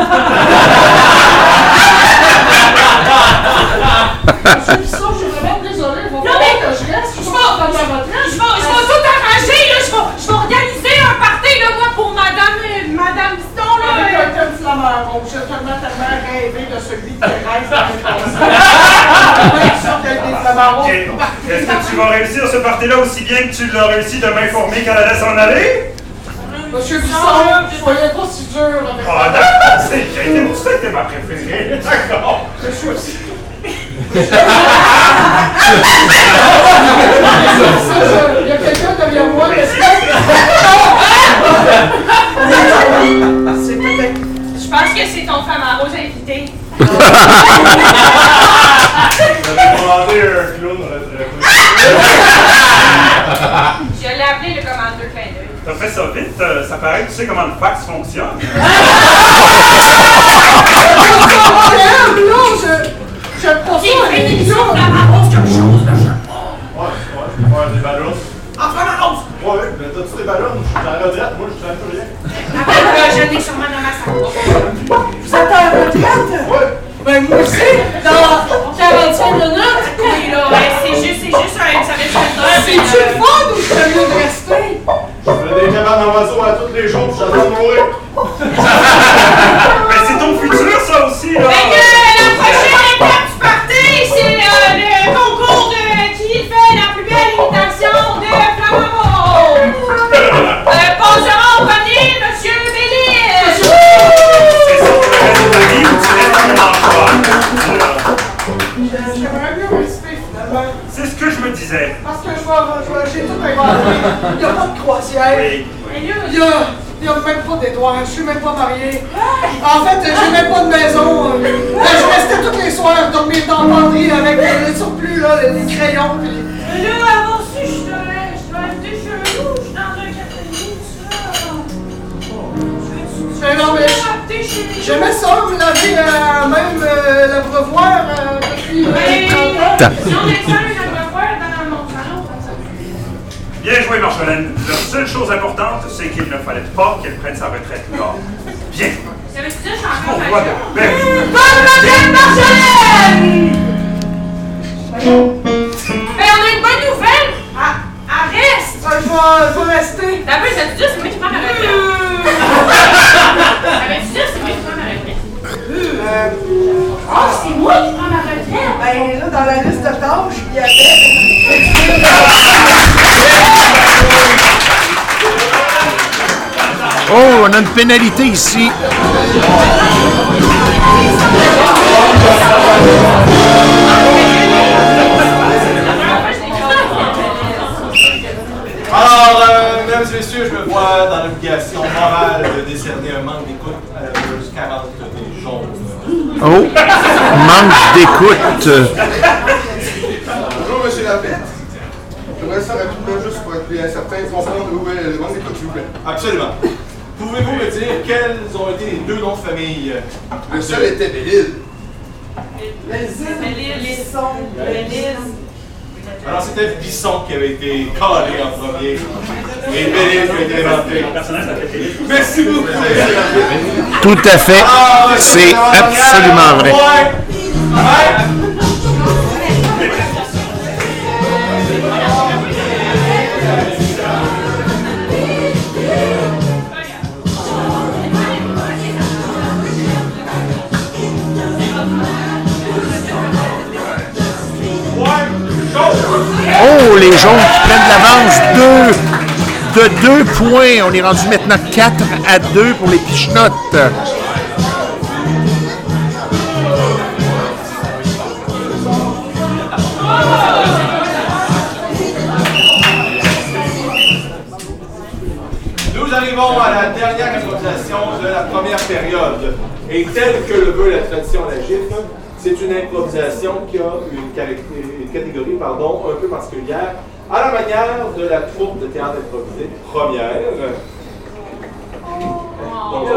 Je suis vraiment désolé. Il va Non, falloir mais- que je reste. Je Je vais, ma retraite. je vais, tout arranger, là, je vais, je vais organiser un party, là, moi, pour madame, euh, madame Biston, là. Avec un thème flamant rouge, j'ai tellement, tellement rêvé de celui dans. Ça, Ok. rouges. Est-ce que tu vas réussir ce party-là aussi bien que tu l'as réussi de m'informer qu'elle allait s'en aller? Monsieur Bisson, soyez pas si dur avec Ah, d'accord, c'est bien. C'est pour ça que t'es ma préférée. D'accord. Monsieur Bisson. Il y a quelqu'un derrière moi. C'est peut-être. Je pense que c'est ton femme à rose invité. J'avais demandé un clown retraité. Je l'ai appelé le commandeur clin d'œil. T'as fait ça vite, euh, ça paraît que tu sais comment le fax fonctionne. Non, je. J'aime pas de quelque chose, je. Ouais, ouais, je des ballons. En femme à rose. Ouais, mais t'as-tu des ballons? Je suis à la retraite, moi, je traîne plus rien. Après, je l'ai sûrement dans ma salle. Vous êtes à la retraite? Ouais. Ben, moi aussi, dans 45 minutes. Oui, là, ouais, c'est juste, c'est juste un, ça C'est-tu le fun ou c'est mieux de rester? Je fais des cabanes en oiseaux à tous les jours, puis de mourir. Mais c'est ton futur, ça aussi, là. Disais. Parce que je vais- j'ai tout inventé. Il n'y a pas de croisière. Oui. Il y a, il y a même pas d'Édouard. Je suis même pas marié. En fait, j'ai même pas de maison. Euh, Je restais tous les soirs dormir dans la penderie avec euh, le surplus, là, les crayons. Puis... Mais là, avant ça, je dois, je dois être chez nous, je suis dans un café. Mais non, mais j'aimais ça, vous l'avez euh, même euh, l'abreuvoir euh, depuis euh, Oui, 30 ans. si on est seul, on va voir dans mon salon, comme ça. Bien joué, Marjolaine. La seule chose importante, c'est qu'il ne fallait pas qu'elle prenne sa retraite là. Bien. Ça veut dire que je suis encore Pourquoi donc? Ben, Bonne retraite, Marjolaine! Ben, on a une bonne nouvelle! Elle, elle reste! Ah, je vais, je vais rester. T'as vu, dit c'est moi qui prends ma retraite. T'avais dit c'est moi qui prends ma retraite. Euh, Oh, c'est moi qui prends ma retraite? ben là, dans la liste de tâches, il y avait. Oh, on a une pénalité ici. Alors, euh, mesdames et messieurs, je me vois dans l'obligation morale de décerner un manque d'écoute à la joueuse 40 des jaunes. Oh, manque d'écoute. Bonjour, monsieur Lafitte. J'aimerais ça rapidement, juste pour être bien certain, comprendre où est le manque d'écoute, s'il vous plaît. Absolument. Pouvez-vous me dire quels ont été les deux noms de famille Le seul était Bélil. Les îles, les sons. Alors, c'était Bisson qui avait été collé en premier. Et Bélil qui a été inventé. Merci beaucoup. Tout à fait. Ah, C'est absolument vrai. Ouais. Ouais. Les jaunes qui prennent de l'avance. De deux points. On est rendu maintenant 4 à 2 pour les pichenottes. Nous arrivons à la dernière improvisation de la première période. Et telle que le veut la tradition à la gifle, c'est une improvisation qui a une, caracté- une catégorie pardon, un peu particulière, à la manière de la troupe de théâtre improvisé première. Donc,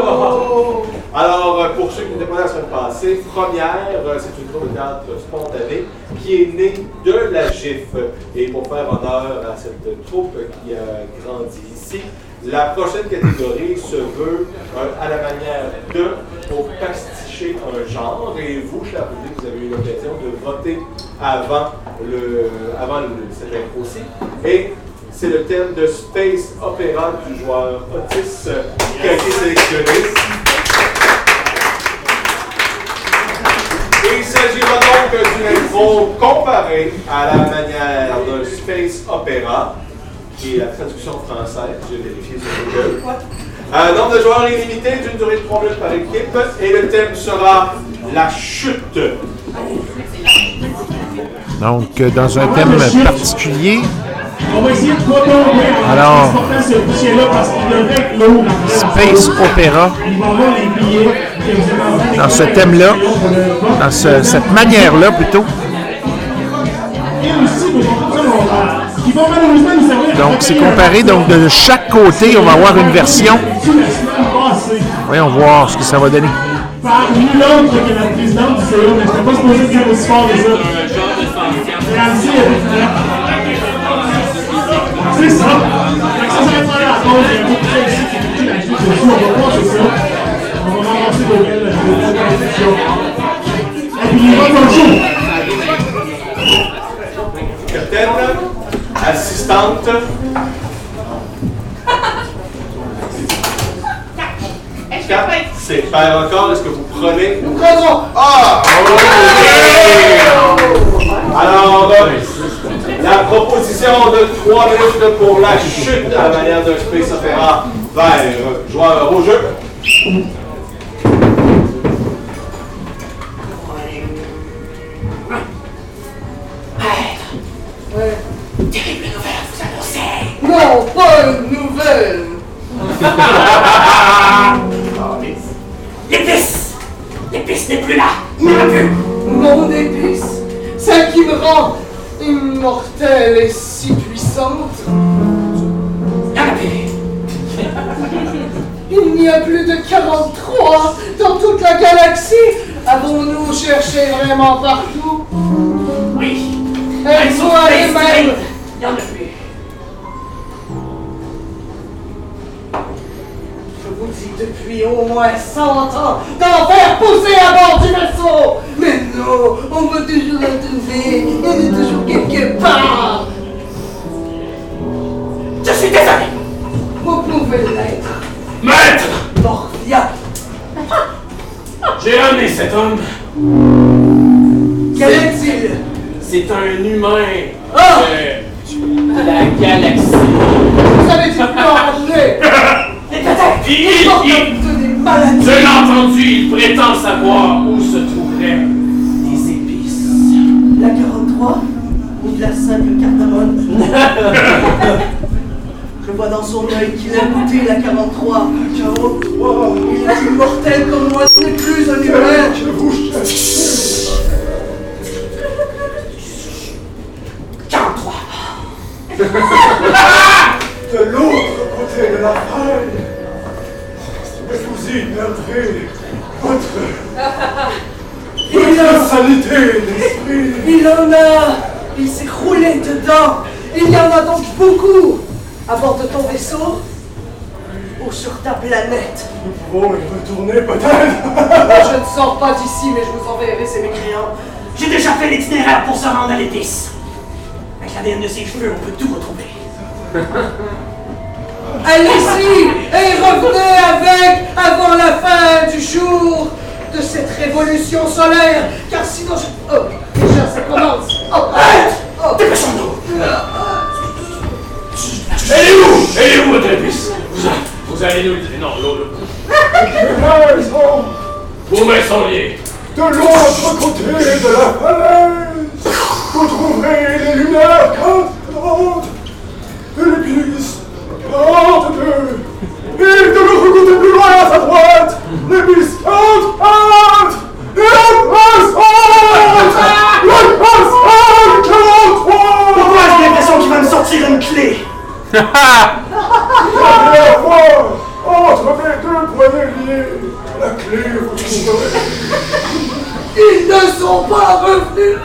alors, euh, pour ceux qui n'étaient pas là la semaine passée, première, euh, c'est une troupe de théâtre spontanée qui est née de la GIF. Et pour faire honneur à cette troupe qui a grandi ici, la prochaine catégorie se veut euh, à la manière de pour un genre. Et vous, cher public, vous avez eu l'occasion de voter avant, le, avant le, cette intro aussi. Et c'est le thème de Space Opera du joueur Otis qui a été sélectionné. Il s'agira donc d'une intro comparée à la manière d'un space opéra, qui est la traduction française, j'ai vérifié sur Google. Un nombre de joueurs illimité d'une durée de 3 minutes par équipe, et le thème sera la chute. Donc, euh, dans un thème particulier. Alors. Space Opera, dans ce thème-là, dans ce- cette manière-là plutôt. Et aussi, Donc, c'est comparé. Donc, de chaque côté, on va avoir une version. Voyons voir ce que ça va donner. par nul autre que la présidente du CA, mais je n'étais pas supposé dire aussi fort que ça. Est C'est ça. Fait que ça, ça va être la cause. Il y a beaucoup de gens ici qui écoutent la suite dessus. On va voir, c'est ça. On va ramasser de belles de belles conversations. Et puis, il va dans le show. Capitaine, assistante. C'est faire encore. Est-ce que vous prenez? Nous prenons. Ah! Alors, euh, la proposition de 3 minutes pour la chute à la manière d'un space opéra vers joueur au jeu. Non, pas une nouvelle. L'épice L'épice n'est plus là Mon épice, celle qui me rend immortelle et si puissante. Y'en a plus Il n'y a plus de 43 dans toute la galaxie. Avons-nous cherché vraiment partout? Oui Elles sont allées même. au moins 100 ans d'en faire pousser à bord du vaisseau. Mais non, on veut toujours la trouver. Elle est toujours quelque part. Je suis désolé. Vous pouvez l'être. Maître Morphia. J'ai ramené cet homme. Quel est-il? C'est un humain. Oh! La galaxie. Vous avez dit manger Il, il, je l'ai entendu, il prétend savoir où se trouveraient des épices. La 43 ou de la simple cardamone. Je vois dans son œil qu'il a goûté la 43. 43 Il est immortel comme moi, ce n'est plus un humain De l'autre côté de la faille, y perdrez votre, Il sanité d'esprit. il en a Il s'est roulé dedans Il y en a donc beaucoup À bord de ton vaisseau Ou sur ta planète Nous pouvons y retourner peut-être. Je ne sors pas d'ici, mais je vous enverrai ces mécréants. J'ai déjà fait l'itinéraire pour se rendre à l'épice. Avec l'ADN de ses cheveux, on peut tout retrouver. Allez-y et revenez avec avant la fin du jour de cette révolution solaire, car sinon je... Oh, déjà ça commence. Oh, oh. Dépêchons-nous Elle est où? Elle est où votre épice? Vous, vous allez nous. Non, l'autre. Sont liées. de l'autre côté de la falaise. Vous trouverez les lumières cantantes de l'église 42. Et de l'autre côté plus loin à sa droite, l'église 44. Et la passante La passante 43 Pourquoi j'ai l'impression qu'il va me sortir une clé La première fois, entre mes deux poignets liés, la clé vous trouverez. Ils ne sont pas revenus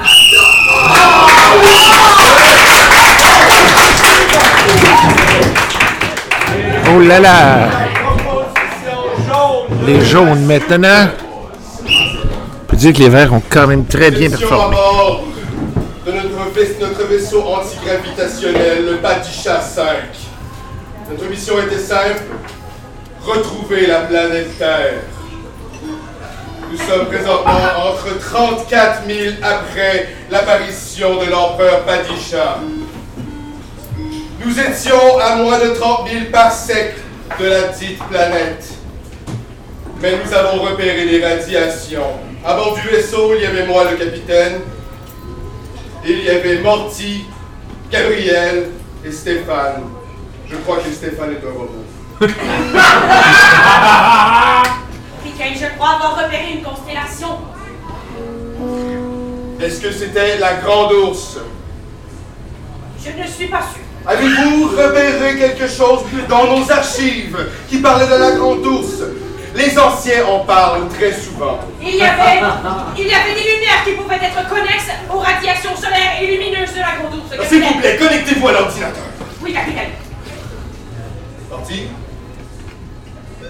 Oh là là! Les jaunes maintenant. On peut dire que les verts ont quand même très bien performé. de notre, vais- notre vaisseau antigravitationnel, le Padisha 5. Notre mission était simple, retrouver la planète Terre. Nous sommes présentement entre 34 000 après l'apparition de l'empereur Padisha. Nous étions à moins de 30 000 parsecs de la dite planète. Mais nous avons repéré les radiations. À bord du vaisseau, il y avait moi, le capitaine. Il y avait Morty, Gabriel et Stéphane. Je crois que Stéphane est un robot. Piquet, je crois avoir repéré une constellation. Est-ce que c'était la Grande Ourse? Je ne suis pas sûre. Avez-vous repéré quelque chose dans nos archives qui parlait de la Grande Ourse Les anciens en parlent très souvent. Il y avait, il y avait des lumières qui pouvaient être connexes aux radiations solaires et lumineuses de la grande ours. Ah, S'il vous plaît, connectez-vous à l'ordinateur. Oui, capitaine.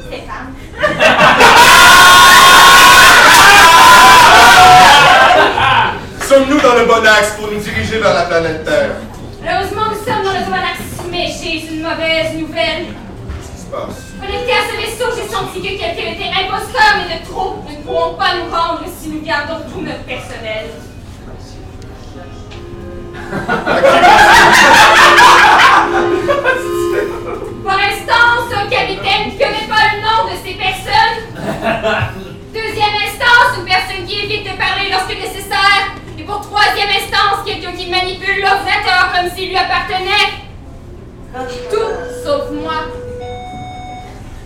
Stéphane. Sommes-nous dans le bon axe pour nous diriger vers la planète Terre? Lui appartenait. Tout sauf moi.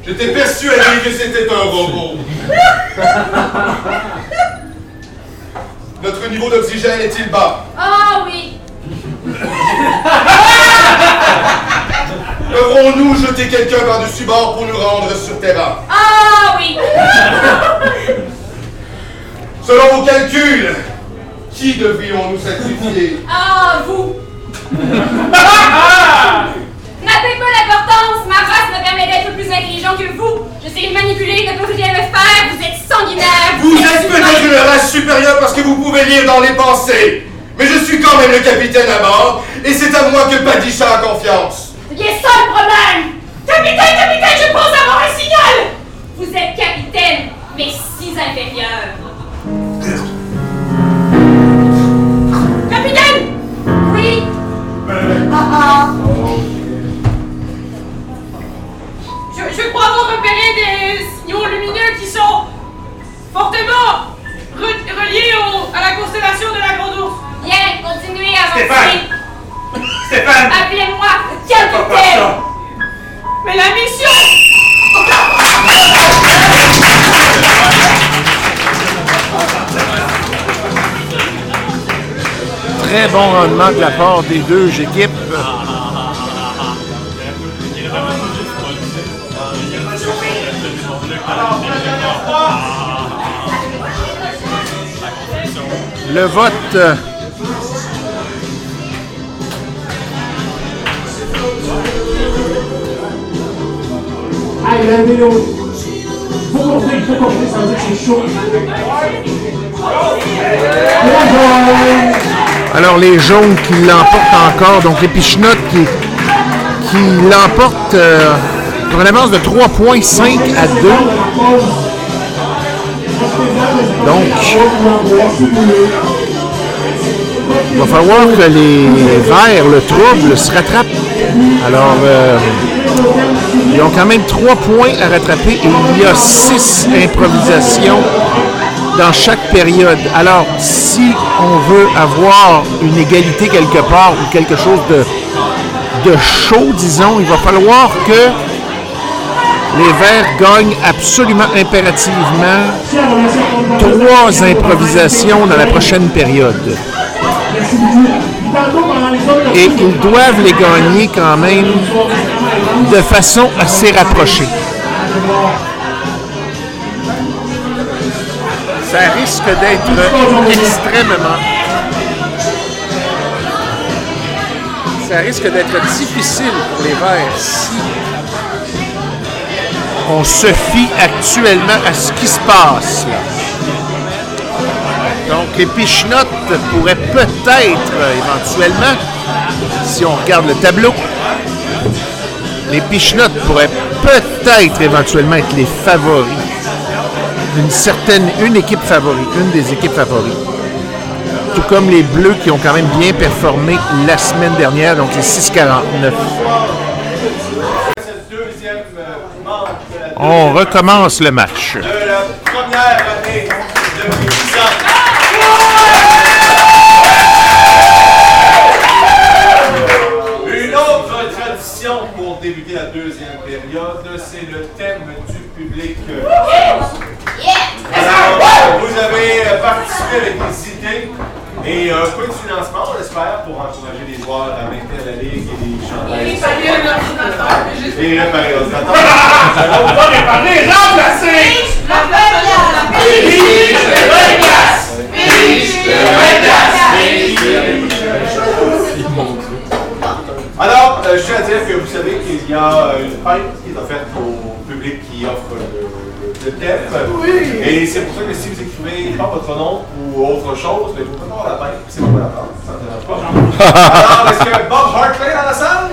J'étais persuadé que c'était un robot. Notre niveau d'oxygène est-il bas? Ah oui, Devrons-nous jeter quelqu'un par-dessus bord pour nous rendre sur Terra ah oui. Selon vos calculs, qui devrions-nous sacrifier? Ah, vous! N'appelez pas l'importance. Ma race me permet d'être plus intelligent que vous. Je sais manipuler comme vous voulez me faire. Vous êtes sanguinaire. Vous êtes peut-être une race supérieure parce que vous pouvez lire dans les pensées. Mais je suis quand même le capitaine à bord Et c'est à moi que Padisha a confiance. C'est ça le problème. Capitaine, capitaine, je pense avoir un signal. Vous êtes capitaine, mais si inférieur. Je, crois avoir repéré des signaux lumineux qui sont fortement reliés à la constellation de la Grande Ourse. Bien, continuez à avancer. Stéphane Stéphane Appelez-moi capitaine Mais la mission très bon rendement de la part des deux équipes. Le vote Allez, la vélo. Faut compter, faut compter, ça veut dire que c'est chaud. Alors les jaunes qui l'emportent encore, donc les Pichenottes qui, l'emportent euh, pour avance de 3,5 à 2. Donc, il va falloir que les Verts, le trouble, se rattrapent. Alors, euh, ils ont quand même 3 points à rattraper et il y a 6 improvisations dans chaque période. Alors, si on veut avoir une égalité quelque part ou quelque chose de, chaud, disons, il va falloir que les Verts gagnent absolument impérativement trois improvisations dans la prochaine période. Et ils doivent les gagner quand même de façon assez rapprochée. Ça risque d'être extrêmement. Ça risque d'être difficile pour les Verts si on se fie actuellement à ce qui se passe. là. Donc les Pichenottes pourraient peut-être, éventuellement, si on regarde le tableau, les Pichenottes pourraient peut-être éventuellement être les favoris. Une certaine, une équipe favorite, une des équipes favorites. Tout comme les Bleus qui ont quand même bien performé la semaine dernière, donc les 6,49. Deuxième euh, manche de la On recommence le match. Et réparer l'ordinateur. On va réparer, remplacer! Alors, euh, je tiens à dire que vous savez qu'il y a euh, une pipe qui est offerte au public qui offre le, le thème. Et c'est pour ça que si vous écrivez pas votre nom ou autre chose, mais vous pouvez avoir la pipe, c'est pas la ça ne dérange pas. Alors, est-ce que Bob Hartley est dans la salle?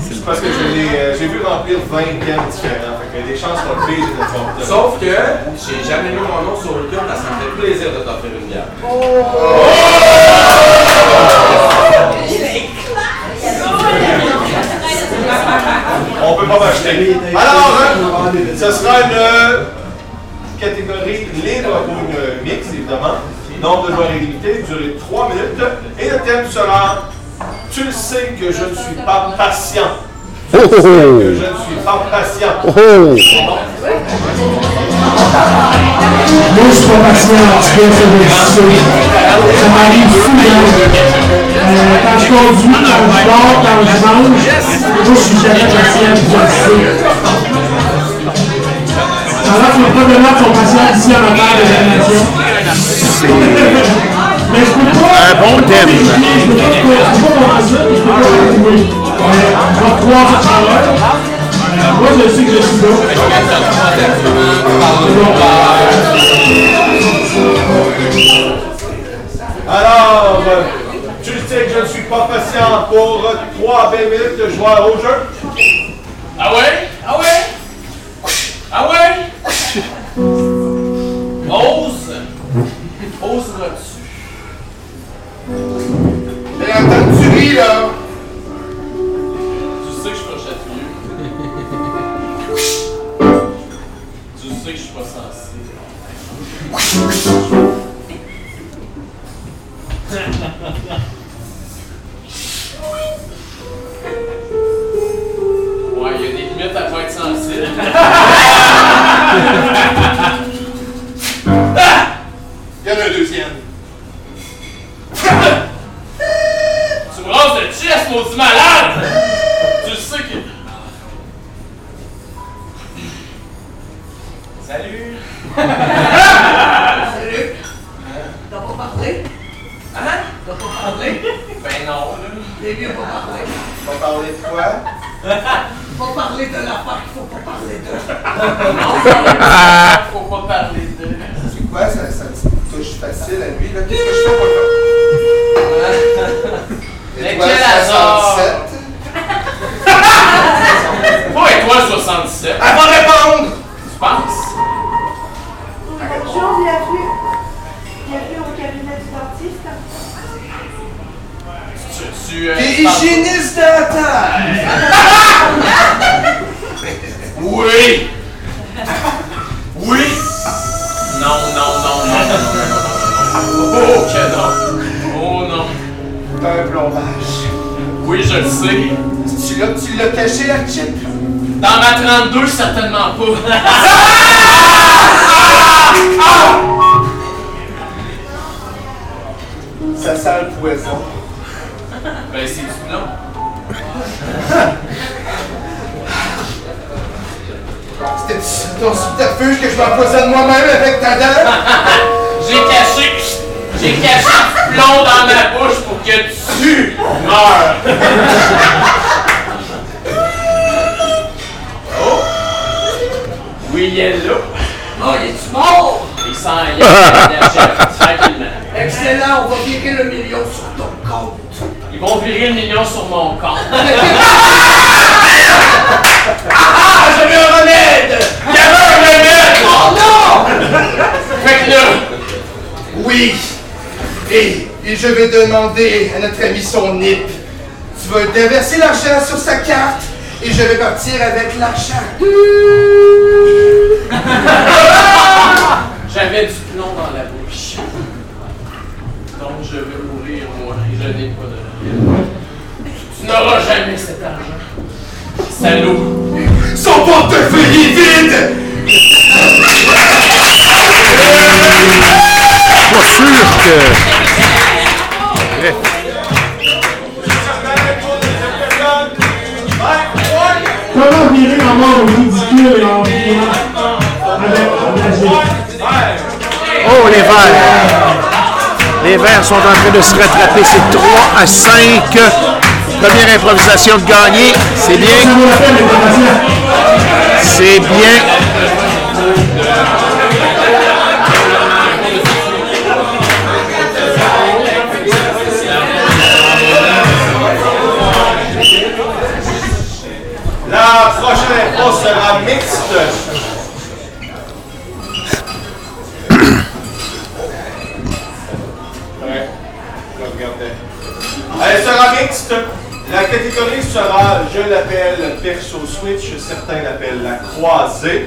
C'est parce que je l'ai, j'ai vu remplir 20 thèmes différents. Fait que les chances sont prises de notre Sauf que j'ai jamais mis mon nom sur le cœur, ça me fait plaisir de t'offrir une bière. On peut pas m'acheter. Alors, hein, ce sera une catégorie libre pour une mix, évidemment. Nombre de joueurs illimité, durée 3 minutes. Et le thème sera Tu le sais que je ne suis pas patient. Oh, oh, Que oh. je ne suis pas patient. Oh, oh. Moi, je suis pas patient en tout cas, ça m'arrive souvent. Euh, quand je conduis, quand je dors, quand je mange, moi, je suis jamais patient, je le sais. Alors pas de ici en matière de la nation. Mais je peux pas. Un bon thème. Je peux pas, je je peux pas croire à parole. Moi, je sais que je suis là. Alors, tu sais que je ne suis pas patient pour 3 belles minutes de joueur au jeu? Ah ouais? Ah ouais? Ah ouais? Tu sais que je suis pas chatouilleux. tu sais que je suis pas sensé. ouais, il y a des limites à pas être sensible. Il y en a deux. Maudit malade! Tu sais que. Salut! Salut! T'as pas parlé? Hein? T'as pas parlé? Ben non, là. Les mieux pas parler. Pas parler de quoi? Pas parler de l'affaire qu'il faut pas parler de. Faut pas parler de. C'est quoi? Ça, ça touche facile à lui, là? Qu'est-ce que je fais pour 32, certainement pas. Ça sent le poison. Ben, c'est du plomb. C'était ton subterfuge que je m'empoisonne moi-même avec ta dent? J'ai caché. J'ai caché du plomb dans ma bouche pour que tu meurs. Oui, il est là. Oh, il est-tu mort? Il y a tranquillement. Excellent, on va virer le million sur ton compte. Ils vont virer le million sur mon compte. Ah, j'avais un remède! Il y avait un remède! Oh non! Fait que là, Oui! Et, et je vais demander à notre ami son NIP. Tu vas déverser l'argent sur sa carte et je vais partir avec l'argent. j'avais du plomb dans la bouche. Donc je vais mourir moi et je n'ai pas de. Tu n'auras jamais cet argent. Salaud! Son portefeuille est vide! Pas sûr que. Bref. Comment virer la mort au ridicule et en Oh, les verts. Les verts sont en train de se rattraper. C'est 3 à 5. Première improvisation de gagner. C'est bien. C'est bien. La catégorie sera, je l'appelle perso switch, certains l'appellent la croisée.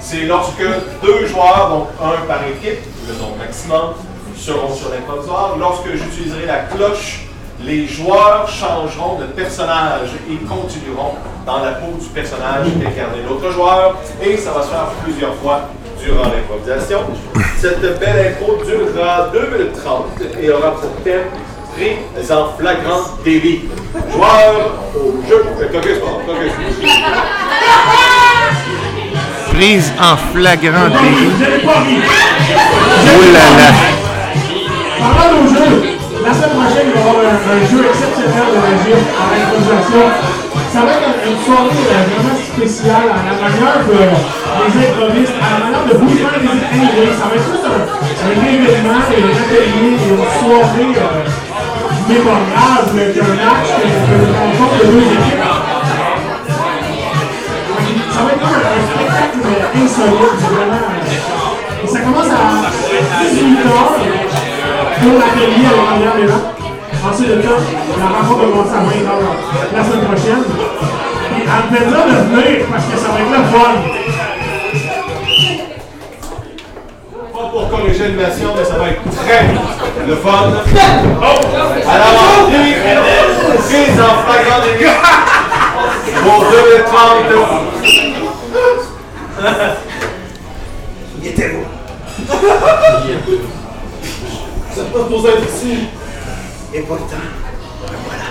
C'est lorsque deux joueurs, donc un par équipe, le nombre maximum, seront sur l'improvisoire. Lorsque j'utiliserai la cloche, les joueurs changeront de personnage et continueront dans la peau du personnage qu'incarnait l'autre joueur. Et ça va se faire plusieurs fois durant l'improvisation. Cette belle impro durera 2 minutes 30 et aura pour thème prise en flagrant délit. Joueur au jeu. Caucus. Prise en flagrant délit. Oh là là. Parlant au jeu, la semaine prochaine, il va y avoir un, un jeu exceptionnel de magie à l'improvisation. Ça va être une soirée euh, vraiment spéciale à la manière de les improvistes, à la manière de vous faire des animés. Ça va être tout un, un événement, et un atelier, et une soirée euh, mémorable d'un match que je rencontre de deux équipes. Ça va être comme un, spectacle insolite, vraiment. Et ça commence à 18h pour l'atelier à l'intérieur des rangs. Ensuite de ça, la rencontre va commencer à 20h la semaine prochaine. Et appelle-là de venir parce que ça va être le fun. Pas pour corriger l'animation, mais ça va être très le fun. Oh! Alors, prise prise en flagrant délit. Pour 2 minutes 30. Il était beau. Vous êtes pas supposé être ici. Et pourtant, voilà.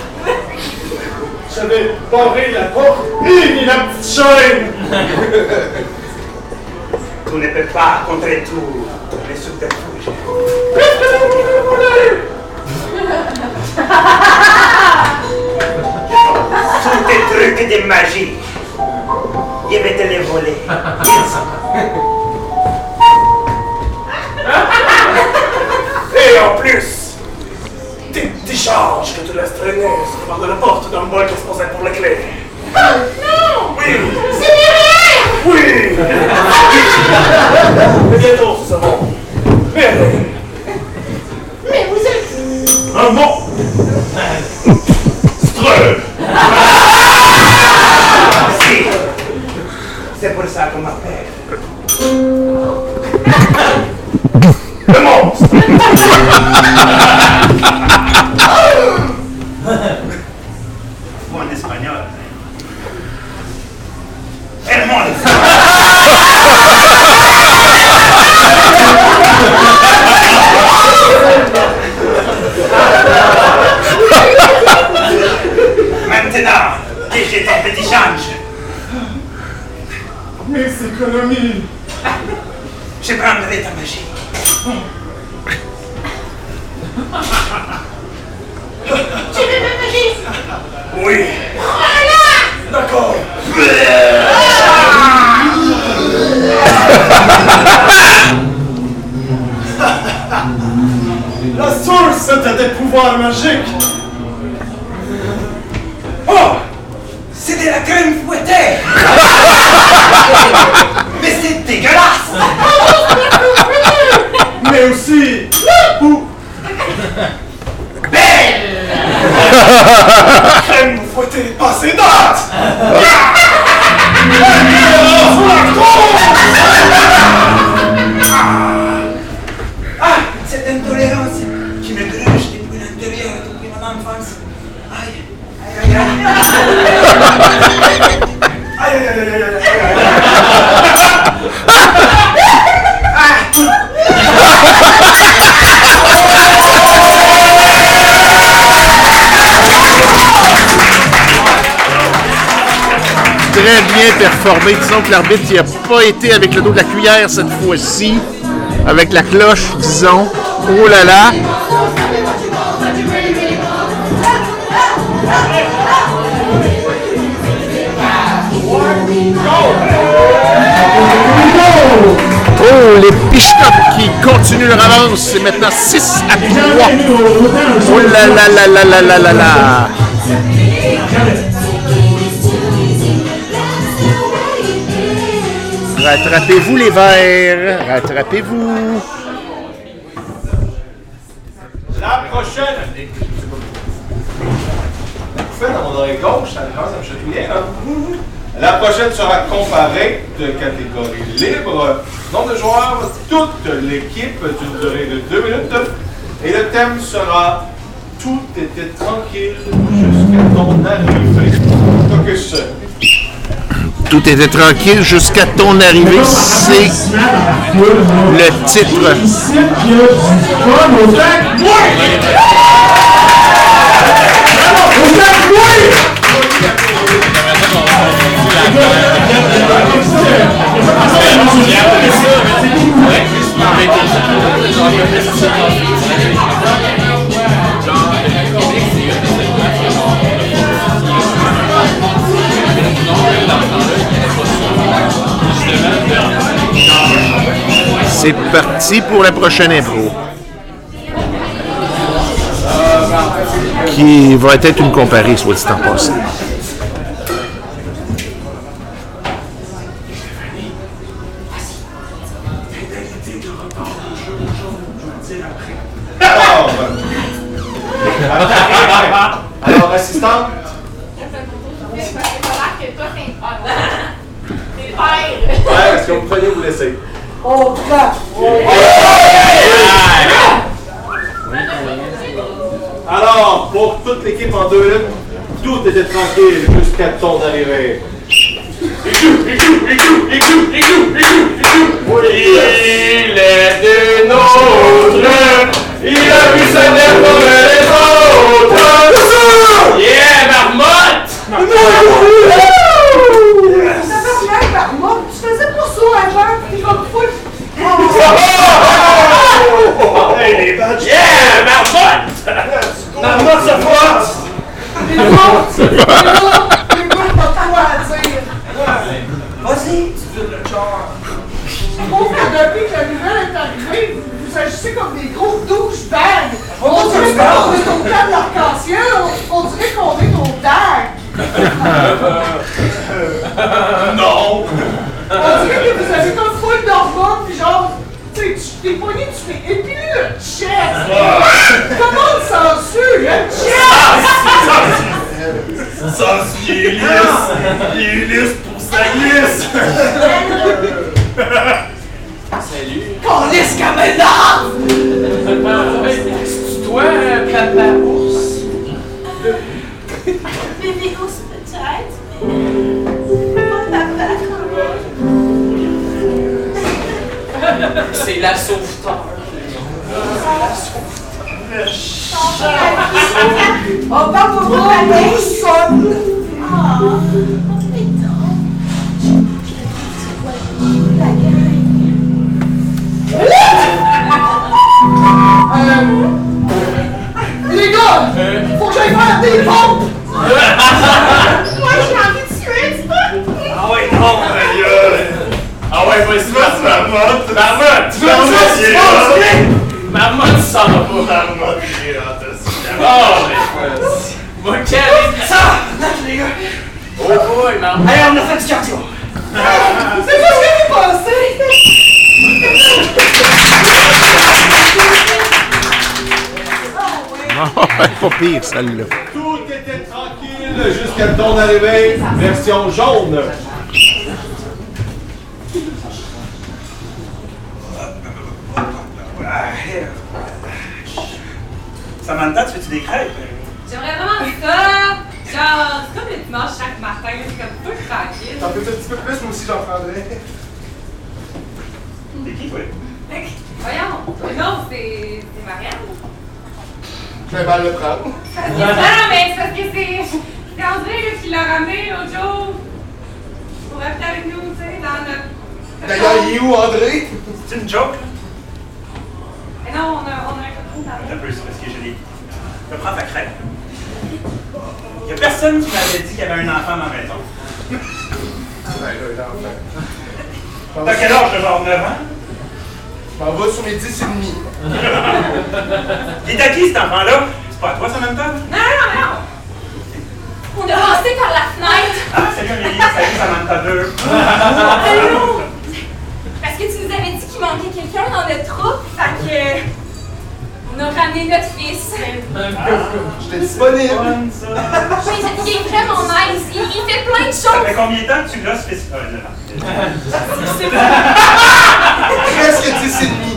J'avais barré la porte et la petite chaîne. Tu ne peux pas contrer tout les subterfuges. Tous tes trucs de magie. Je vais te les voler. Et en plus, tes petits charges que tu laisses traîner sur le bord de la porte le bol posait pour la clé. Non Oui C'est derrière Oui Mais bientôt, nous savons. Mais vous êtes... Un mot Streu Si C'est pour ça qu'on m'appelle. Le monstre Ou en espagnol. El Maintenant que j'ai ton petit change, Mes économies. je prendrai ta magie. Tu veux ma magie? Oui. Voilà D'accord. La source de tes pouvoirs magiques. Oh de la crème fouettée graça! Merci! Belle! Elle nous fouettait pas ses! Très bien performé. Disons que l'arbitre n'a pas été avec le dos de la cuillère cette fois-ci. Avec la cloche, disons. Oh là là. Oh, les Pichetots qui continuent leur avance. C'est maintenant 6 à 3. Oh là là là là là là là là. Rattrapez-vous les verts. Rattrapez-vous. La prochaine. Là. La prochaine sera comparée de catégorie libre. Nombre de joueurs, toute l'équipe d'une durée de deux minutes. Et le thème sera Tout était tranquille jusqu'à ton arrivée. Focus. Tout était tranquille jusqu'à ton arrivée. C'est le titre. C'est parti pour la prochaine impro. Qui va être une comparée, soit dit en passant. なり上 Samantha, tu fais-tu des crêpes? J'aimerais vraiment ça. Genre, c'est comme le dimanche chaque matin, c'est comme peu tranquille. T'en peux un petit peu plus, moi aussi j'en prendrais. T'es qui, toi? Voyons, mais non, c'est c'est Marianne. Je vais mal le prendre. Non, non, mais c'est parce que c'est. C'est André qui l'a ramené l'autre jour. Pour rester avec nous, tu sais, dans notre. D'ailleurs, il est où, André? C'est une joke? Mais non, on a, on a un Un dans peu, c'est parce que j'ai des. Je prends ta crêpe. Il y a personne qui m'avait dit qu'il y avait un enfant dans la maison. T'as quel âge, genre 9 ans? Je m'en vais sur mes 10 et demi. Il est à qui, cet enfant-là? C'est pas à toi, Samantha? Non, non, non! On a passé par la fenêtre. Ah, salut Amélie, salut Samantha 2. Allô? Parce que tu nous avais dit qu'il manquait quelqu'un dans notre troupe, fait que. On a ramené notre fils. J'étais disponible. Oui, il est vraiment nice. Il, il fait plein de Ça fait choses. combien de temps que tu fils? Ah, non, non. Presque 10 et demi.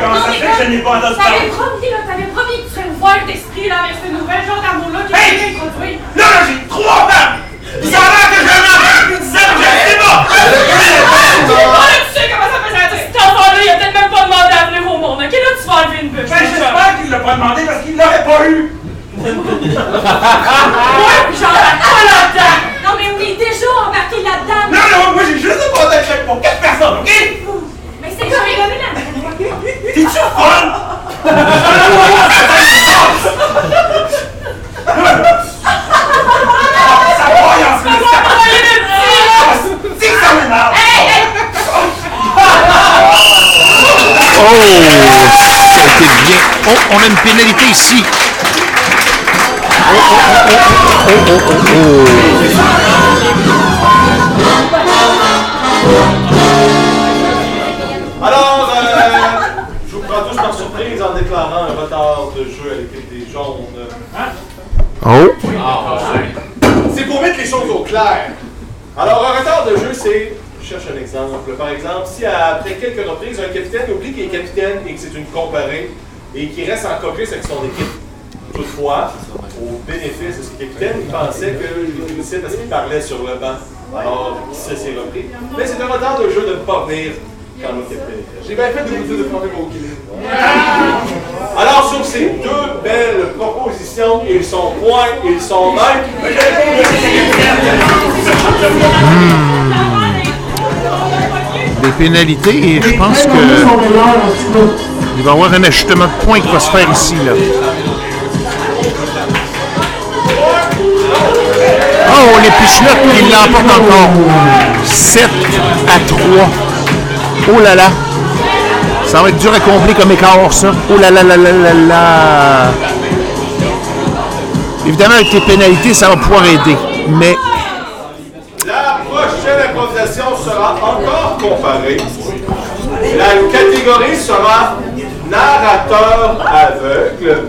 Comment ça fait que je n'ai pas entendu T'avais parler? promis, là, t'avais promis que tu serais ouvert d'esprit, là, avec ce nouvel genre d'amour-là qui Hey! d'introduire. Là, là, j'ai trois femmes! Ça a l'air que j'ai un enfant depuis 10 ans, je sais pas! Oh, là, tu sais comment ça fait sentir. Cet enfant-là, il a peut-être même pas demandé ok? Là, tu vas enlever une bûche. Ben, j'espère qu'il l'a pas demandé parce qu'il l'aurait pas eu! Ouais, puis j'embarque pas là-dedans. Non, mais on est déjà embarqué là-dedans. Non, non, moi j'ai juste demandé un chèque pour 4 personnes, ok? Mais c'est j'aurais donné la T'es-tu folle? Ça broye en ce moment! C'est que ça m'énerve! Oh, ça a été bien. Oh, on a une pénalité ici. Oh, oh, oh, oh, oh, oh, oh, oh. Alors, euh, je vous prends tous par surprise en déclarant un retard de jeu à l'équipe des jaunes. Oh. C'est pour mettre les choses au clair. Alors, un retard de jeu, c'est. Un exemple. Par exemple, si après quelques reprises, un capitaine oublie qu'il est capitaine et que c'est une comparée et qu'il reste en caucus avec son équipe. Toutefois, au bénéfice de ce capitaine, il pensait qu'il réussissait parce qu'il parlait sur le banc. Alors, ça s'est repris. Mais c'est un retard de jeu de ne pas venir quand le capitaine. J'ai bien fait de vous dire de prendre kills. Alors, sur ces deux belles propositions, ils sont points, ils sont maîtres. Des pénalités et je pense que il va y avoir un ajustement de points qui va se faire ici. Là. Oh, les Pichenottes qui l'emportent encore. 7 à 3. Oh là là. Ça va être dur à combler comme écart, ça. Oh là là là là là là. Évidemment, avec les pénalités, ça va pouvoir aider. Mais La prochaine improvisation sera encore La catégorie sera narrateur aveugle,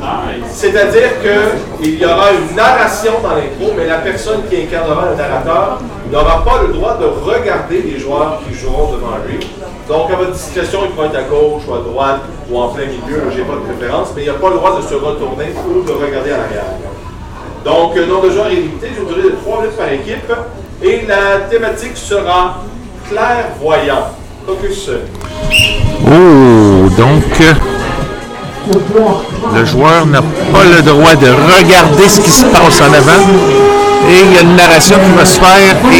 c'est-à-dire qu'il y aura une narration dans l'intro, mais la personne qui incarnera le narrateur n'aura pas le droit de regarder les joueurs qui joueront devant lui. Donc, à votre discrétion, il pourra être à gauche ou à droite ou en plein milieu, je n'ai pas de préférence, mais il n'y a pas le droit de se retourner ou de regarder à l'arrière. Donc, euh, nombre de joueurs illimité, une durée de 3 minutes par équipe. Et la thématique sera clairvoyant. Focus. Oh, donc le joueur n'a pas le droit de regarder ce qui se passe en avant. Et il y a une narration qui va se faire et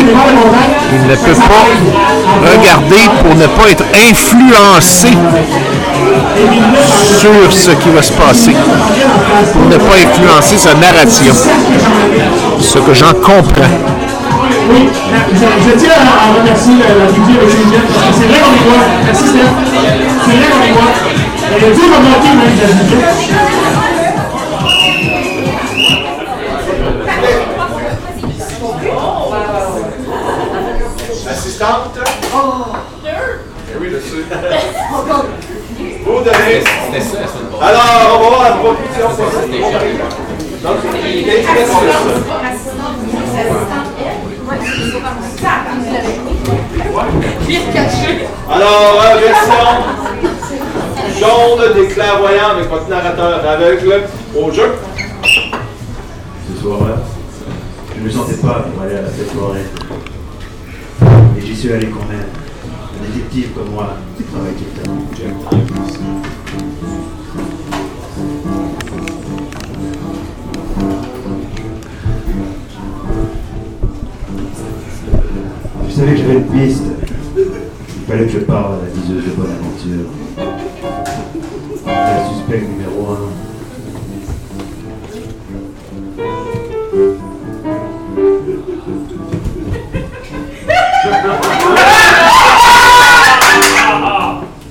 il ne peut pas regarder pour ne pas être influencé sur ce qui va se passer, pour ne pas influencer sa narration. Ce que j'en comprends. Oui, je, je tiens à, à remercier la, la Bible de parce que c'est vrai qu'on les voit. Merci Steph. C'est vrai qu'on les voit. Et Dieu va manquer même la. Assistante. Eh oui, je sais. Vous donnez. Alors, on va voir la proposition. Donc, il a une question. Alors, euh, version jaune des clairvoyants avec votre narrateur aveugle au jeu. Ce soir-là, je ne me sentais pas pour aller à cette soirée. Et j'y suis allé quand même. Un détective comme moi qui travaille tout le temps. Je savais que j'avais une piste. Fallait que je parle à la liseuse de bonne aventure. La suspect numéro un.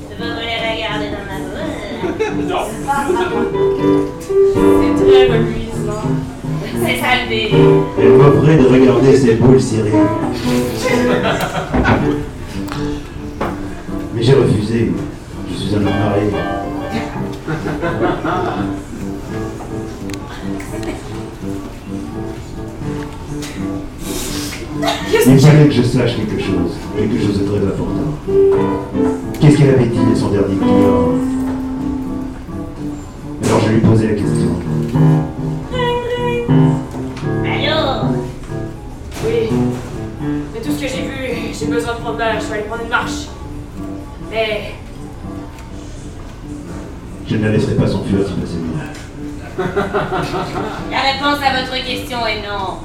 Je voudrais les regarder dans ma bouche. C'est très reluisant. C'est salvé. Elle m'offrait de regarder ses boules cirées. Je suis un homme marié. Il fallait que je sache quelque chose, quelque chose de très important. Qu'est-ce qu'elle avait dit à son dernier client? Alors je lui posais la question. La réponse à votre question est non.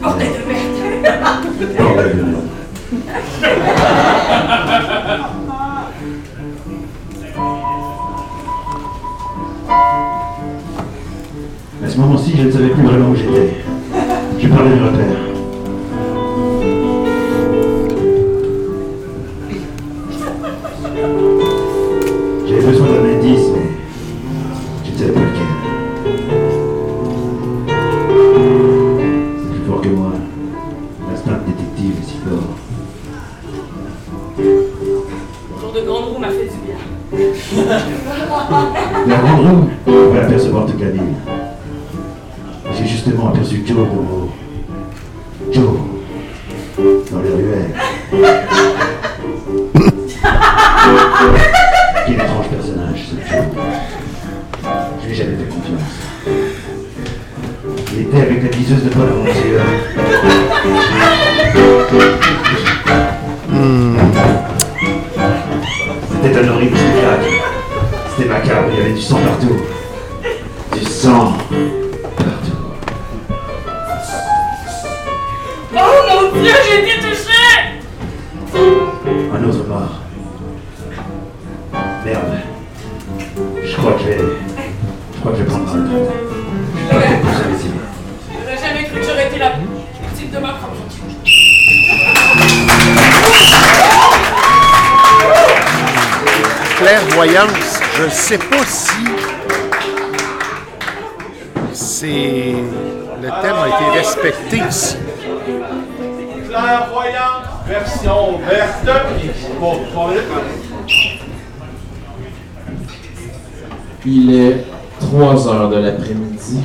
bordel de merde. Bordel de merde. À ce moment-ci, je ne savais plus vraiment où j'étais. Je parlais de repère. Du sang partout. Il est 3 heures de l'après-midi.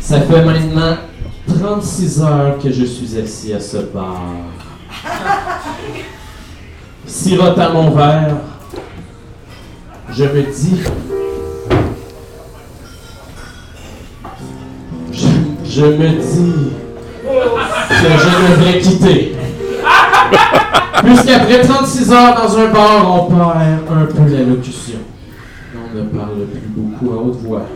Ça fait maintenant 36 heures que je suis assis à ce bar. Sirotant mon verre, je me dis. Je, je me dis que je devrais quitter. Puisqu'après 36 heures dans un bar, on perd un peu l'allocution. On ne parle plus beaucoup à haute voix.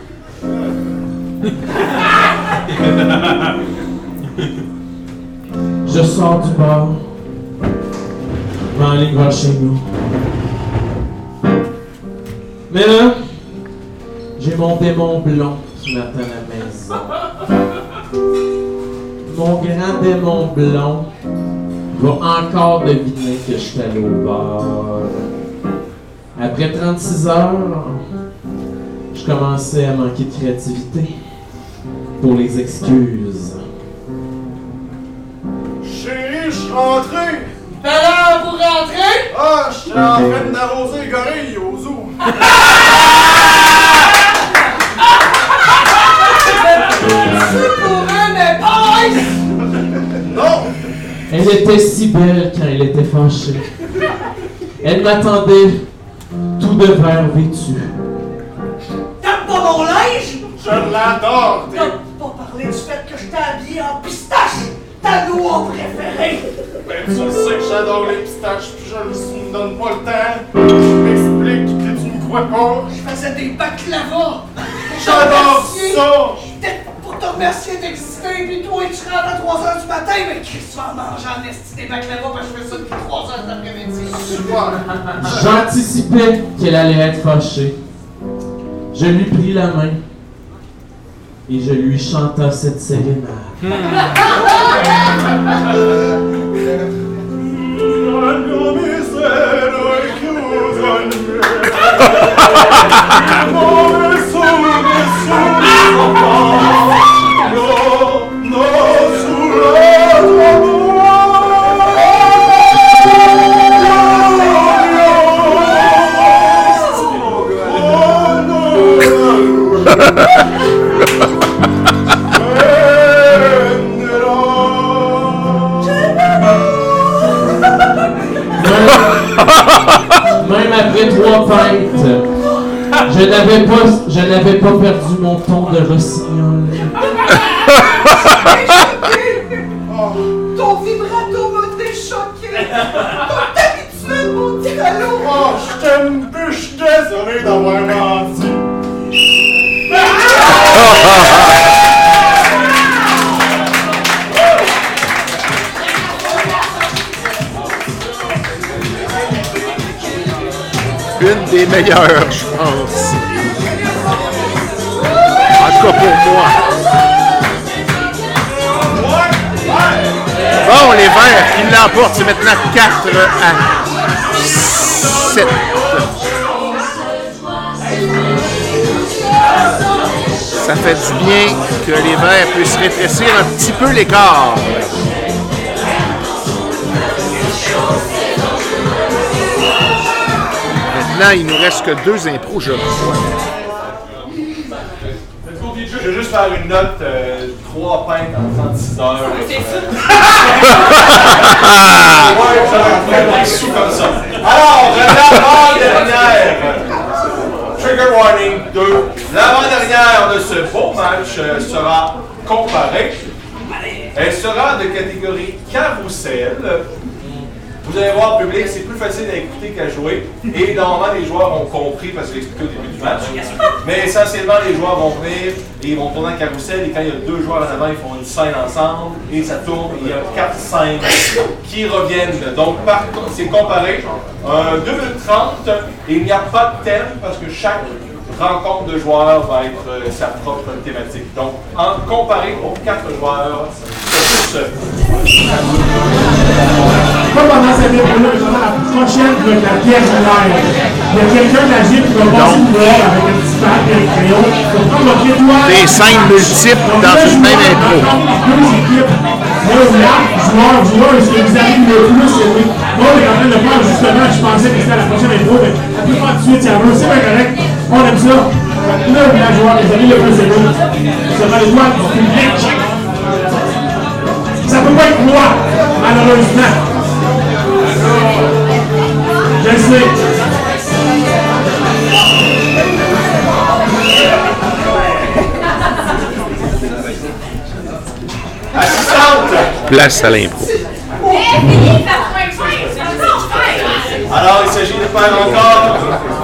Je sors du bar, m'enligne vers chez nous. Mais là, j'ai mon démon blond qui m'attend à la maison. Mon grand démon blond va encore deviner que je suis allé au bar. Après 36 heures, je commençais à manquer de créativité pour les excuses. Chérie, je suis rentré! Alors, vous rentrez? Ah, je suis en train d'arroser les gorilles au zoo. Elle était si belle quand elle était fâchée. Elle m'attendait tout de vert vêtu. T'aimes pas mon linge? Je l'adore! T'as pas parlé du fait que je t'ai habillé en pistache! Ta noix préférée! Ben, tu sais que j'adore les pistaches, puis je ne me donne pas le temps. Je m'explique que tu me crois pas. Je faisais des baklava! J'adore ça! Pour te remercier d'exister, puis toi, tu rentres à 3h du matin, mais Chris, tu vas manger en esti des baklava parce que je fais ça depuis 3h cet après-midi. Super! J'anticipais qu'elle allait être fâchée. Je lui pris la main et je lui chanta cette sérénade. je n'avais pas, je n'avais pas perdu mon ton de rossignol. Ton vibrato m'a déchoqué! Ton habituel, mon allô! Oh, je t'aime plus, je suis désolé d'avoir Une des meilleures, je pense. En tout cas pour moi. Bon, les Verts qui l'emportent, c'est maintenant 4 à 7. Ça fait du bien que les Verts puissent rétrécir un petit peu l'écart. Maintenant, il nous reste que deux impros, je crois. Je vais juste faire une note, euh, 3 pintes en 36 heures. C'est ça. Ouais, sous comme ça. Alors, l'avant-dernière. Trigger warning 2. L'avant-dernière de ce beau match euh, sera comparée. Elle sera de catégorie carrousel. Vous allez voir, public, c'est plus facile à écouter qu'à jouer. Et normalement, les joueurs ont compris parce que j'ai expliqué au début du match. Mais essentiellement, les joueurs vont venir et ils vont tourner en carrousel. Et quand il y a deux joueurs en avant, ils font une scène ensemble et ça tourne. Et il y a quatre scènes qui reviennent. Donc, c'est comparé. Euh, 2 minutes 30 et il n'y a pas de thème parce que chaque rencontre de joueurs va être euh, sa propre thématique. Donc, en comparé pour quatre joueurs, c'est. Pas pendant cette époque-là, mais pendant la prochaine va être la pièce live. Il y a quelqu'un la gym qui va passer une heure avec un petit et un crayon. Des scènes multiples dans une même intro. Deux équipes. Là, là, joueur, joueur, est-ce que vous avez le plus? Aimé? Moi, on est en train de faire justement, je pensais que c'était la prochaine intro, mais faire tout de suite, elle veut. C'est correct. On aime ça. Là, la joueur, les amis le plus aimé. Ça va l'étoile du public. Ça peut pas être moi, malheureusement. Je sais. Assistante! Place à l'impro. Alors, il s'agit de faire encore.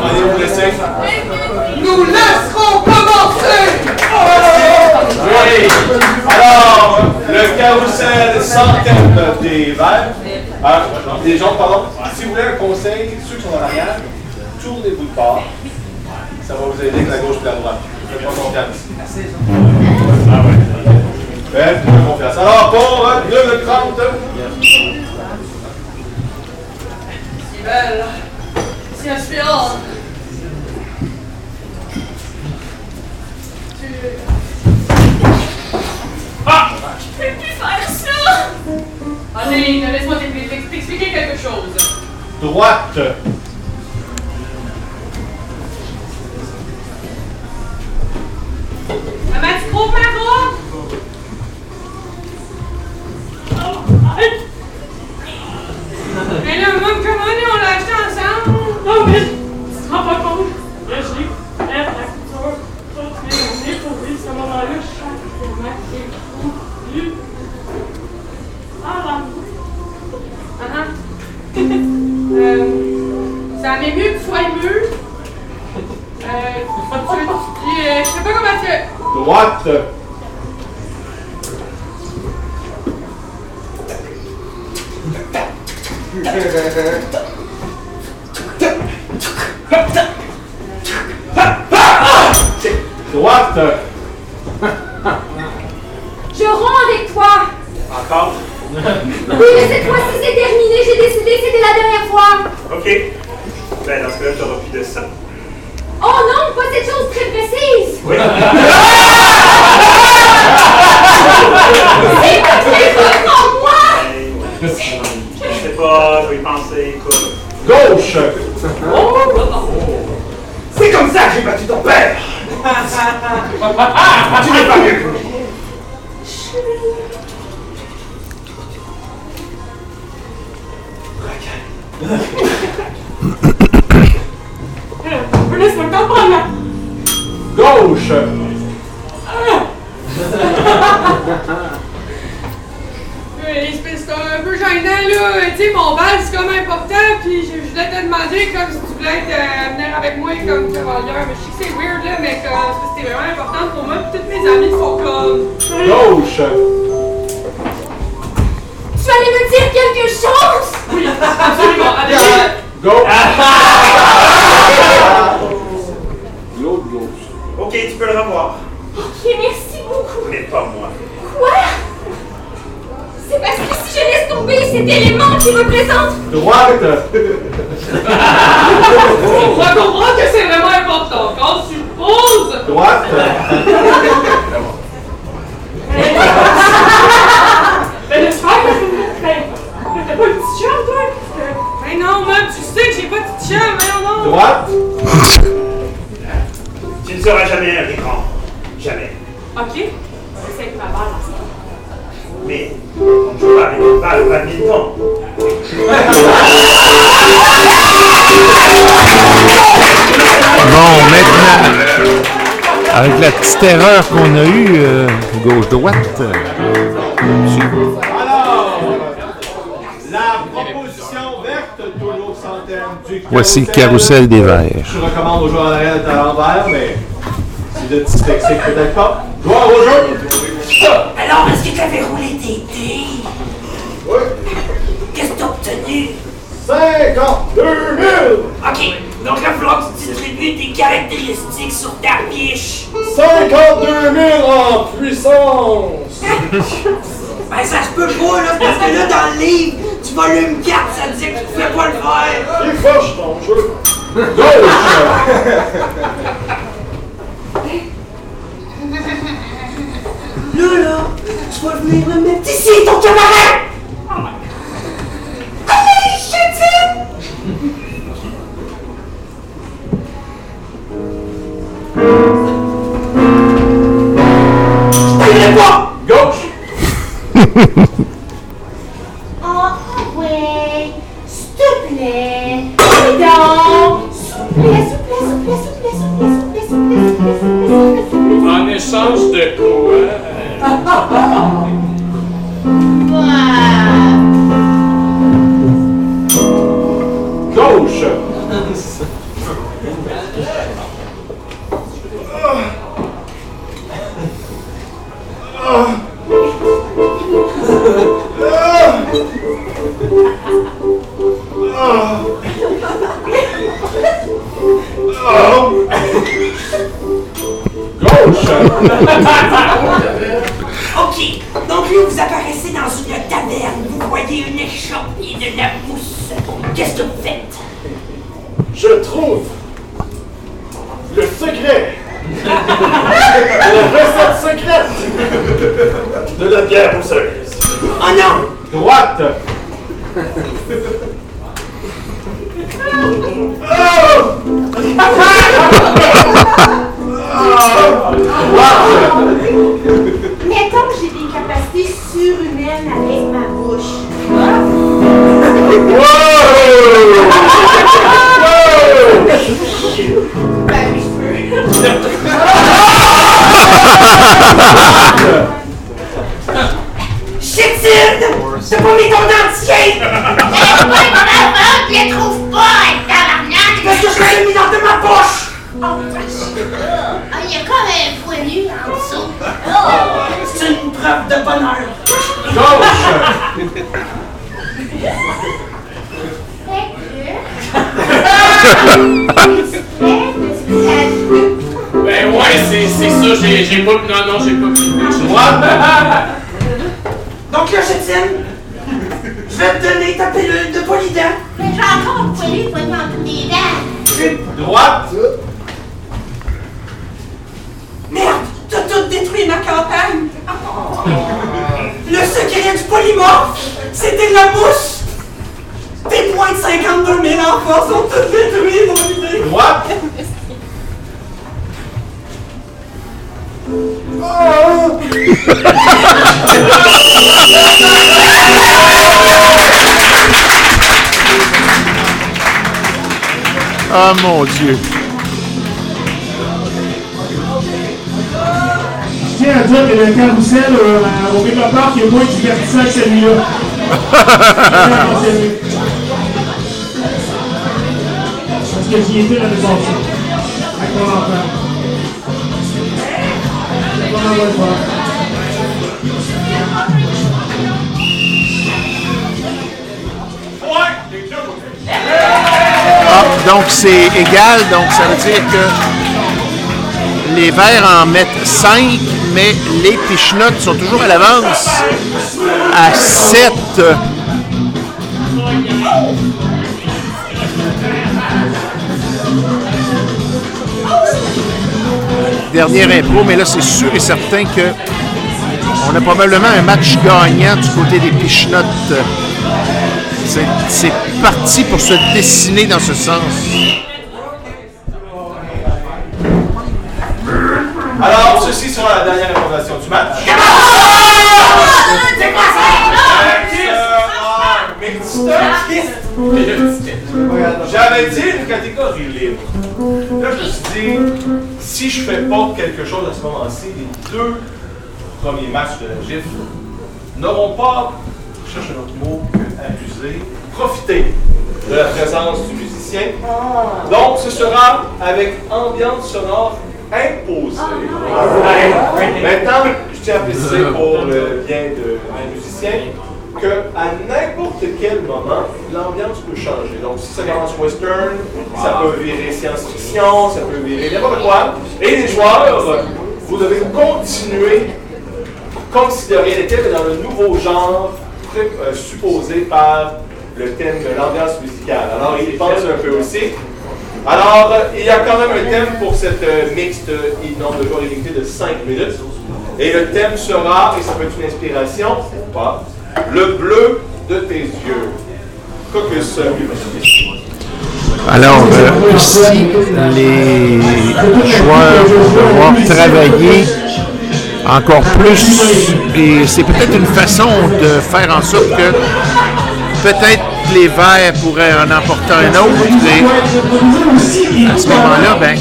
Allez vous laisser? Nous laisserons commencer! Oui. Alors, le carrousel sans thème des verts. Ah, des gens, pardon. Si vous voulez un conseil, ceux qui sont en arrière, tournez-vous de bord. Ça va vous aider avec la gauche et la droite. Faites-moi confiance. Ah ouais. Faites-moi confiance. Alors, pour euh, 2 minutes 30. Si belle, si inspirante. Tu... Ah! Je peux plus faire ça! Allez, laisse-moi t'expliquer quelque chose. Droite. Maman, tu trouves ma robe? Mais là, maman, comment on l'a acheté ensemble? Non, mais tu te rends pas compte? Là, pour vivre ce moment-là, chaque moment. Ah. Ah, ah. euh, ça m'est mieux que tu sois ému. Euh, euh, je sais pas comment tu... Droite. Droite. Je rends avec toi. Encore? Oui, mais cette fois-ci c'est terminé. J'ai décidé que c'était la dernière fois. Ok. Ben, dans ce cas-là, t'auras plus de sang. Oh non, pas cette chose très précise. Oui. C'est pas très en moi. Je sais pas, je vais y penser, écoute. Gauche. C'est comme ça que j'ai battu ton père! tu n'es pas mieux Gauche. C'est c'est un peu gênant, là. Tu sais, mon bal, c'est comme important, puis je, voulais te demander comme si tu voulais être, euh, venir avec moi comme cavalière. Mais je sais que c'est weird, là, mais comme, c'était vraiment important pour moi, puis toutes mes amies sont comme... Gauche. Tu allais me dire quelque chose. Oui, absolument. Allez. L'autre gauche. Ok, tu peux le revoir. Ok, merci beaucoup. Mais pas moi. Quoi? C'est parce que si je laisse tomber cet élément qui représente Droite. On va comprendre que c'est vraiment important. Quand tu poses... Droite. Ben, j'espère que ben, t'as pas une petite chambre, toi? Ben non, man, tu sais que j'ai pas de petite chambre, mais non. Droite? Tu ne seras jamais un écran. Jamais. Ok. C'est avec ma balle, ensemble. Mais on ne joue pas avec une balle au badminton. Bon, maintenant, avec la petite erreur qu'on a eue, euh, gauche-droite, euh, Alors, la proposition verte, toujours sans thème du voici le carrousel des verts. Je recommande aux joueurs d'être à l'envers, mais si le dyslexique peut-être pas. Joueur au jeu. Alors, est-ce que tu avais roulé tes dés? Oui. Qu'est-ce que t'as obtenu? 52 000! Ok, Donc il va falloir que tu distribues tes caractéristiques sur ta fiche. 52 000 en puissance! Ben ça se peut pas, là, parce que là, dans le livre, du volume 4, ça disait que tu pouvais pas le faire. Il fâche ton jeu! Là, là, tu vas venir me mettre ici, ton camarade! Allez, chétine! Je t'aimerais pas! Gauche! connaissance de quoi Gauche Ok, donc là, vous apparaissez dans une taverne, vous voyez une échoppe et de la mousse. Qu'est-ce que vous faites? Je trouve le secret! la recette secrète de la bière mousseuse! Oh non! Droite! Mettons que j'ai des capacités surhumaines avec ma bouche. T'as pas mis ton dentier! Eh, les pas, hein, tabarnak! Parce que je l'ai mis dans ma poche! Oh, Ah, il y a comme un poilu en dessous. C'est une preuve de bonheur. Ben ouais, c'est c'est ça, j'ai j'ai pas. Non, non, j'ai pas pu. Droite! Donc là, Chétine, je vais te donner ta pilule de polydent. Mais j'ai encore un poilu poilu entre les dents. Droite! Merde, t'as tout détruit ma campagne. Le secret du polymorphe, c'était de la mousse. Tes points de 52 000 enfants sont tous détruits, mon idée. Droite! Ah mon Dieu. Dire que le carrousel euh, au Mega Park est moins divertissant que celui-là. Parce que j'y étais l'année passée. Avec mon enfant. Pas mal de faire. Ah, donc c'est égal, donc ça veut dire que les verts en mettent 5, mais les pichenottes sont toujours à l'avance à 7. Dernière impro, mais là c'est sûr et certain que on a probablement un match gagnant du côté des pichenottes. C'est parti pour se dessiner dans ce sens. Ceci sera la dernière information du match. C'est quoi ça? J'avais dit une catégorie libre. Là, je me suis dit, si je fais pas quelque chose à ce moment-ci, les deux premiers matchs de la GIF n'auront pas, je cherche un autre mot, abusé, profité de la présence du musicien. Donc, ce sera avec ambiance sonore imposée. Maintenant, je tiens à préciser pour le bien de- du musicien que à n'importe n'importe quel moment, l'ambiance peut changer. Donc, si ça commence western, ça peut virer science-fiction, ça peut virer n'importe quoi. Et les joueurs, vous devez continuer comme si de rien n'était, mais dans le nouveau genre euh, supposé par le thème de l'ambiance musicale. Alors, il pense un peu aussi. Alors, il y a quand même un thème pour cette euh, mixte il nombre de joueurs limité de 5 minutes. Et le thème sera, et ça peut être une inspiration ou pas, le bleu de tes yeux. Caucus. Alors, euh, ici, les joueurs vont devoir travailler encore plus. Et c'est peut-être une façon de faire en sorte que peut-être les verts pourraient en emporter un autre. Et à ce moment-là, ben,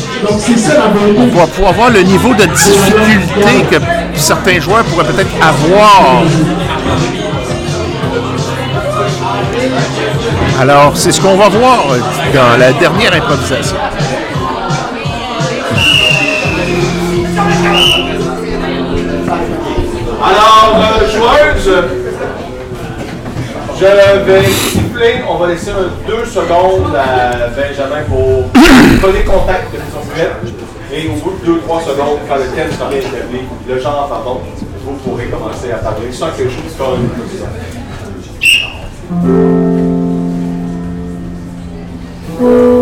on va pouvoir voir le niveau de difficulté que certains joueurs pourraient peut-être avoir. Alors, c'est ce qu'on va voir dans la dernière improvisation. Alors, euh, joueuse, je vais siffler. On va laisser deux secondes à Benjamin pour donner contact de son prête. Et au bout de 2-3 secondes, quand le thème sera établi, le genre, pardon, vous pourrez commencer à parler sans que je vous colle. avoir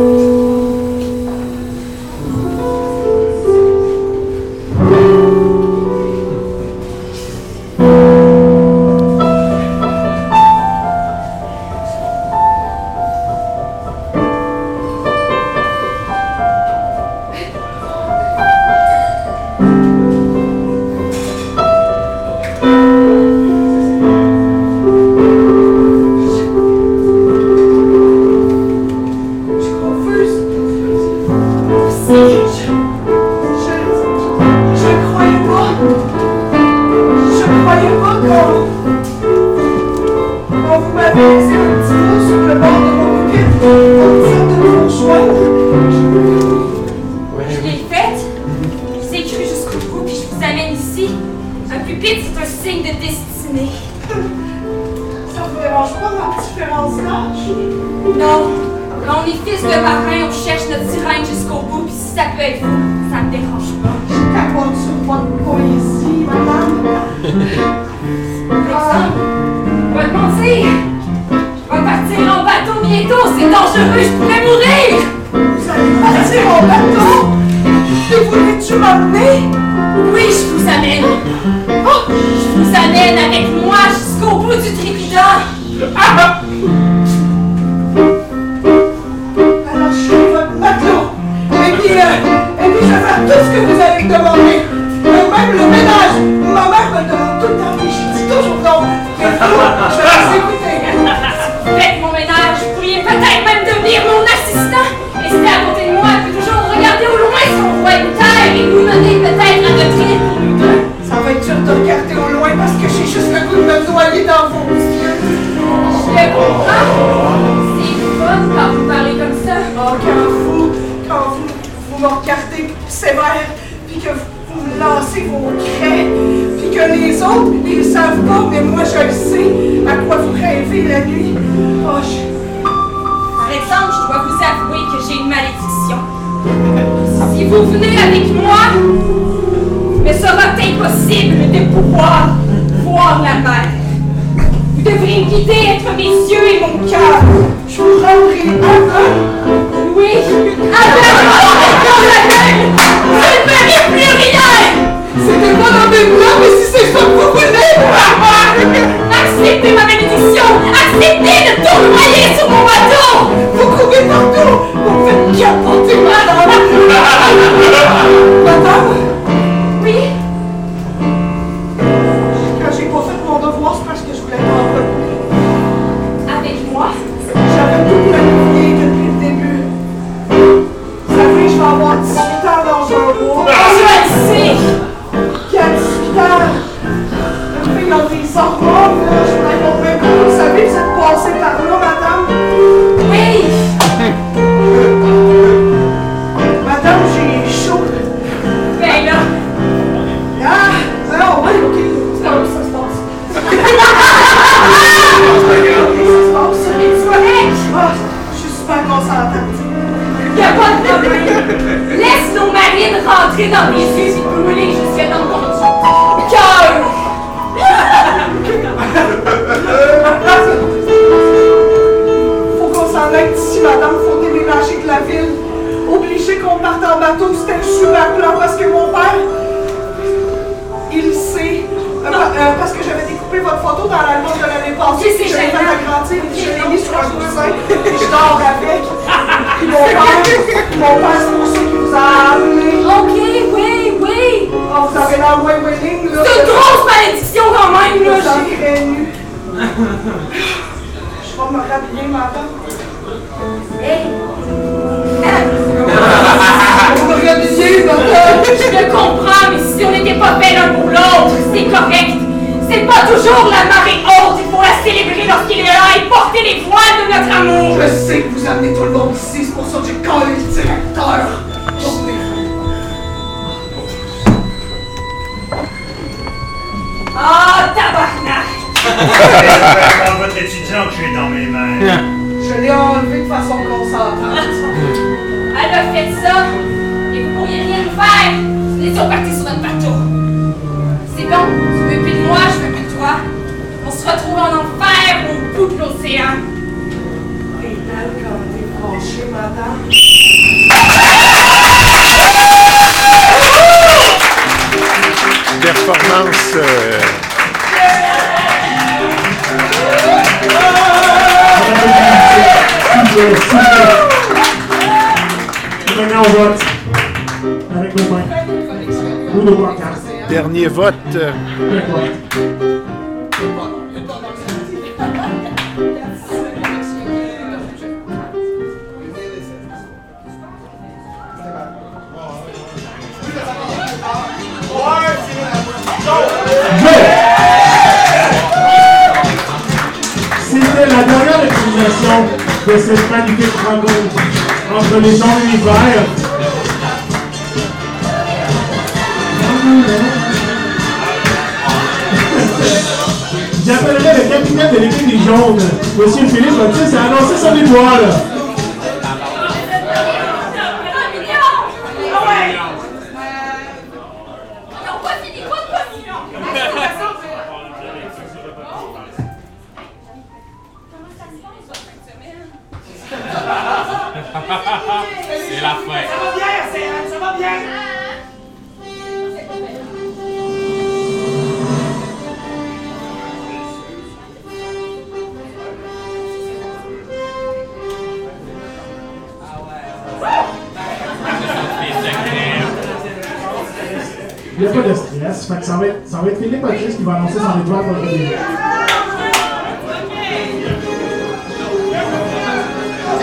n'y a pas de stress, fait que ça va être, ça va être Philippe Otis qui va annoncer son étoile pour le.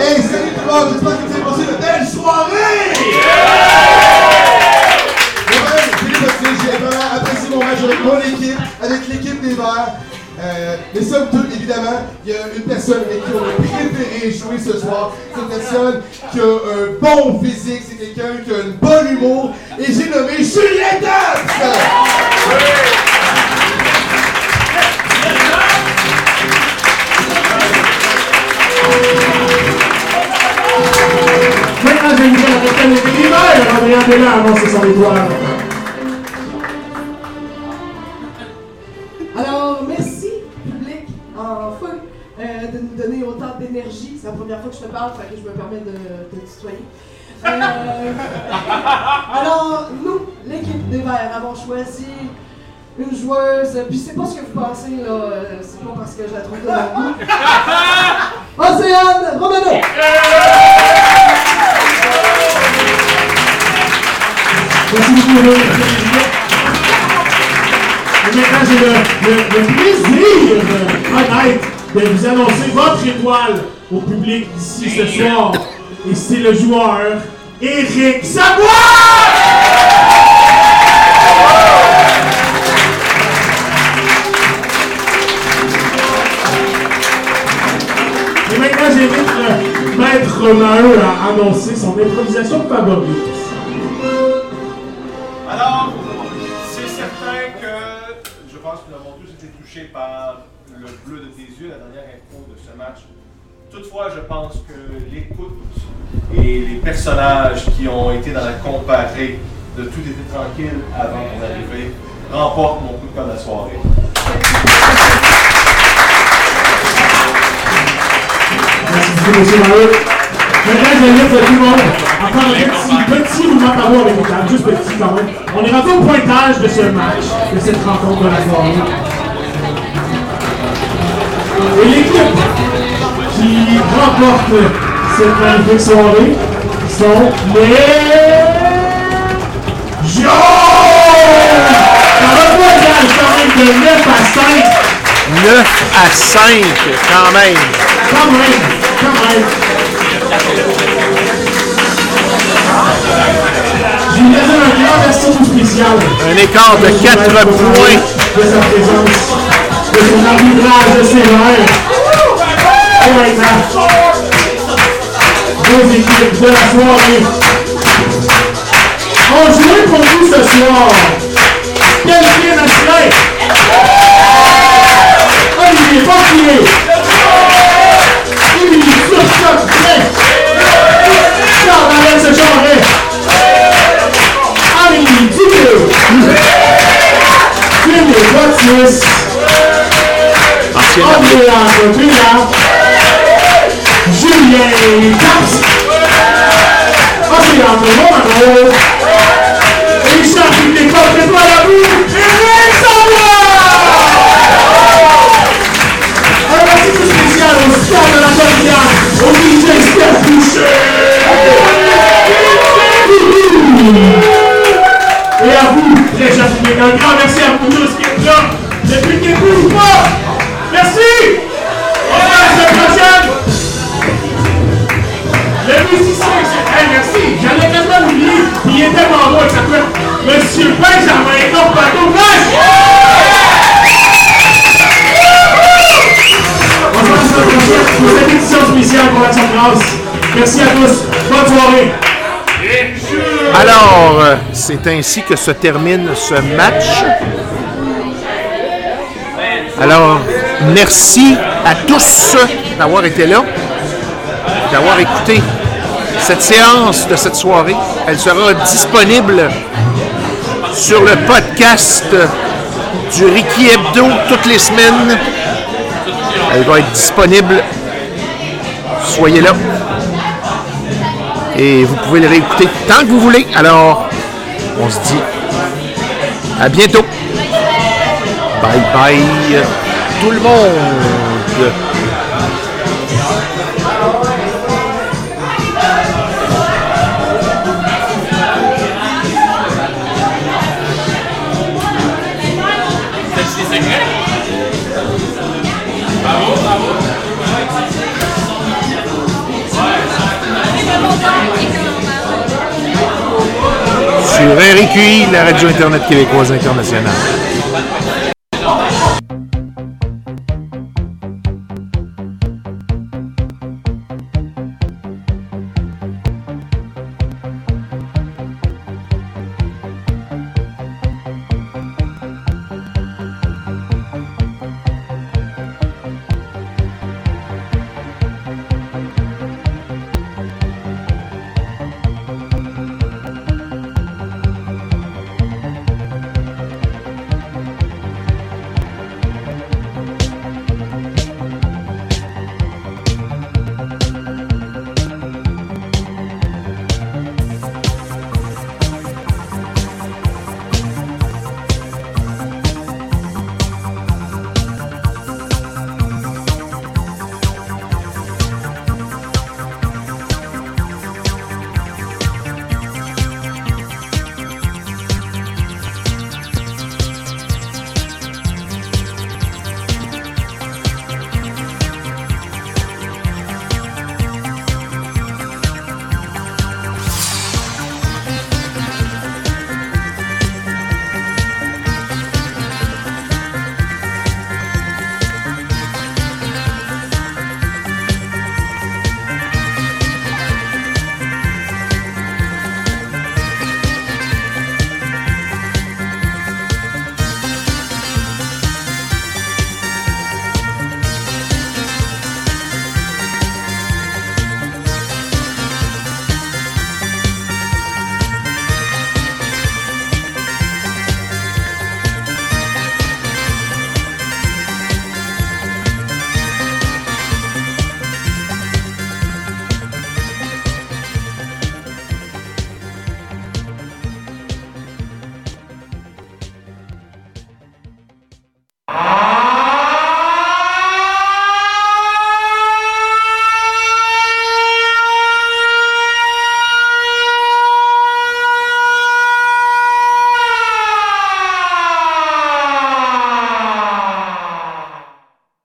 Hey, salut tout le monde, j'espère que vous avez passé de belles soirées! Ouais, j'ai vraiment apprécié mon match avec mon équipe, avec l'équipe des Verts. Mais somme toute, évidemment, il y a une personne avec qui on a préféré jouer ce soir. C'est une personne qui a un bon physique, c'est quelqu'un qui a une bonne humour. Et j'ai nommé Julien Dance! Maintenant, je vais vous dire la capitaine de l'équipe d'hiver, Adrien Bella a annoncé son étoile. Alors, merci, public, enfin, euh, de nous donner autant d'énergie. C'est la première fois que je te parle, fait que je me permets de te tutoyer. Euh, alors, nous, l'équipe des Verts, avons choisi une joueuse, puis c'est pas ce que vous pensez, là, euh, c'est pas parce que je la trouve de mon goût. Océane Romano! Merci beaucoup. Et maintenant, j'ai le, le- le plaisir honnête de vous annoncer votre étoile au public d'ici ce soir. Et c'est le joueur Éric Et maintenant, j'invite maître Maheu à annoncer son improvisation favorite. Alors, c'est certain que je pense que nous avons tous été touchés par le bleu de tes yeux, la dernière info de ce match. Toutefois, je pense que l'écoute et les personnages qui ont été dans la comparée de Tout était tranquille avant mon arrivée remportent mon coup de cœur de la soirée. Merci beaucoup, monsieur Maheu. Maintenant, j'invite tout le monde à un petit, petit mouvement par avec tables, juste petit quand même. On est rendu au pointage de ce match, de cette rencontre de la soirée. Et l'équipe qui remporte cette magnifique soirée sont les... Ça va pas même de 9 à 5. 9 à 5, quand même. Quand même, quand même. Je lui donne un grand merci tout spécial. Un écart de 4 points. De sa présence, de son arbitrage équipes de la soirée ont joué pour vous ce soir. Qualifié national. Olivier Portier. Émilie Turcotte-Blais. Charles-Alain Sejoret. Amélie Duquet. Philippe Baptiste. Andréa Trina. Julien Caps. Andréa Romano. Et Charles Décote de toi la boue. Eric Un spécial au star de la Cordia, au DJ Steph Boucher. Et à vous, chers publics, un grand merci à vous tous Merci à tous. Bonne soirée. Alors, euh, c'est ainsi que se termine ce match. Alors, merci à tous d'avoir été là, d'avoir écouté cette séance de cette soirée. Elle sera disponible sur le podcast du Ricky Hebdo toutes les semaines. Elle va être disponible. Soyez là. Et vous pouvez le réécouter tant que vous voulez. Alors, on se dit à bientôt. Bye bye tout le monde. Sur la radio Internet québécoise internationale.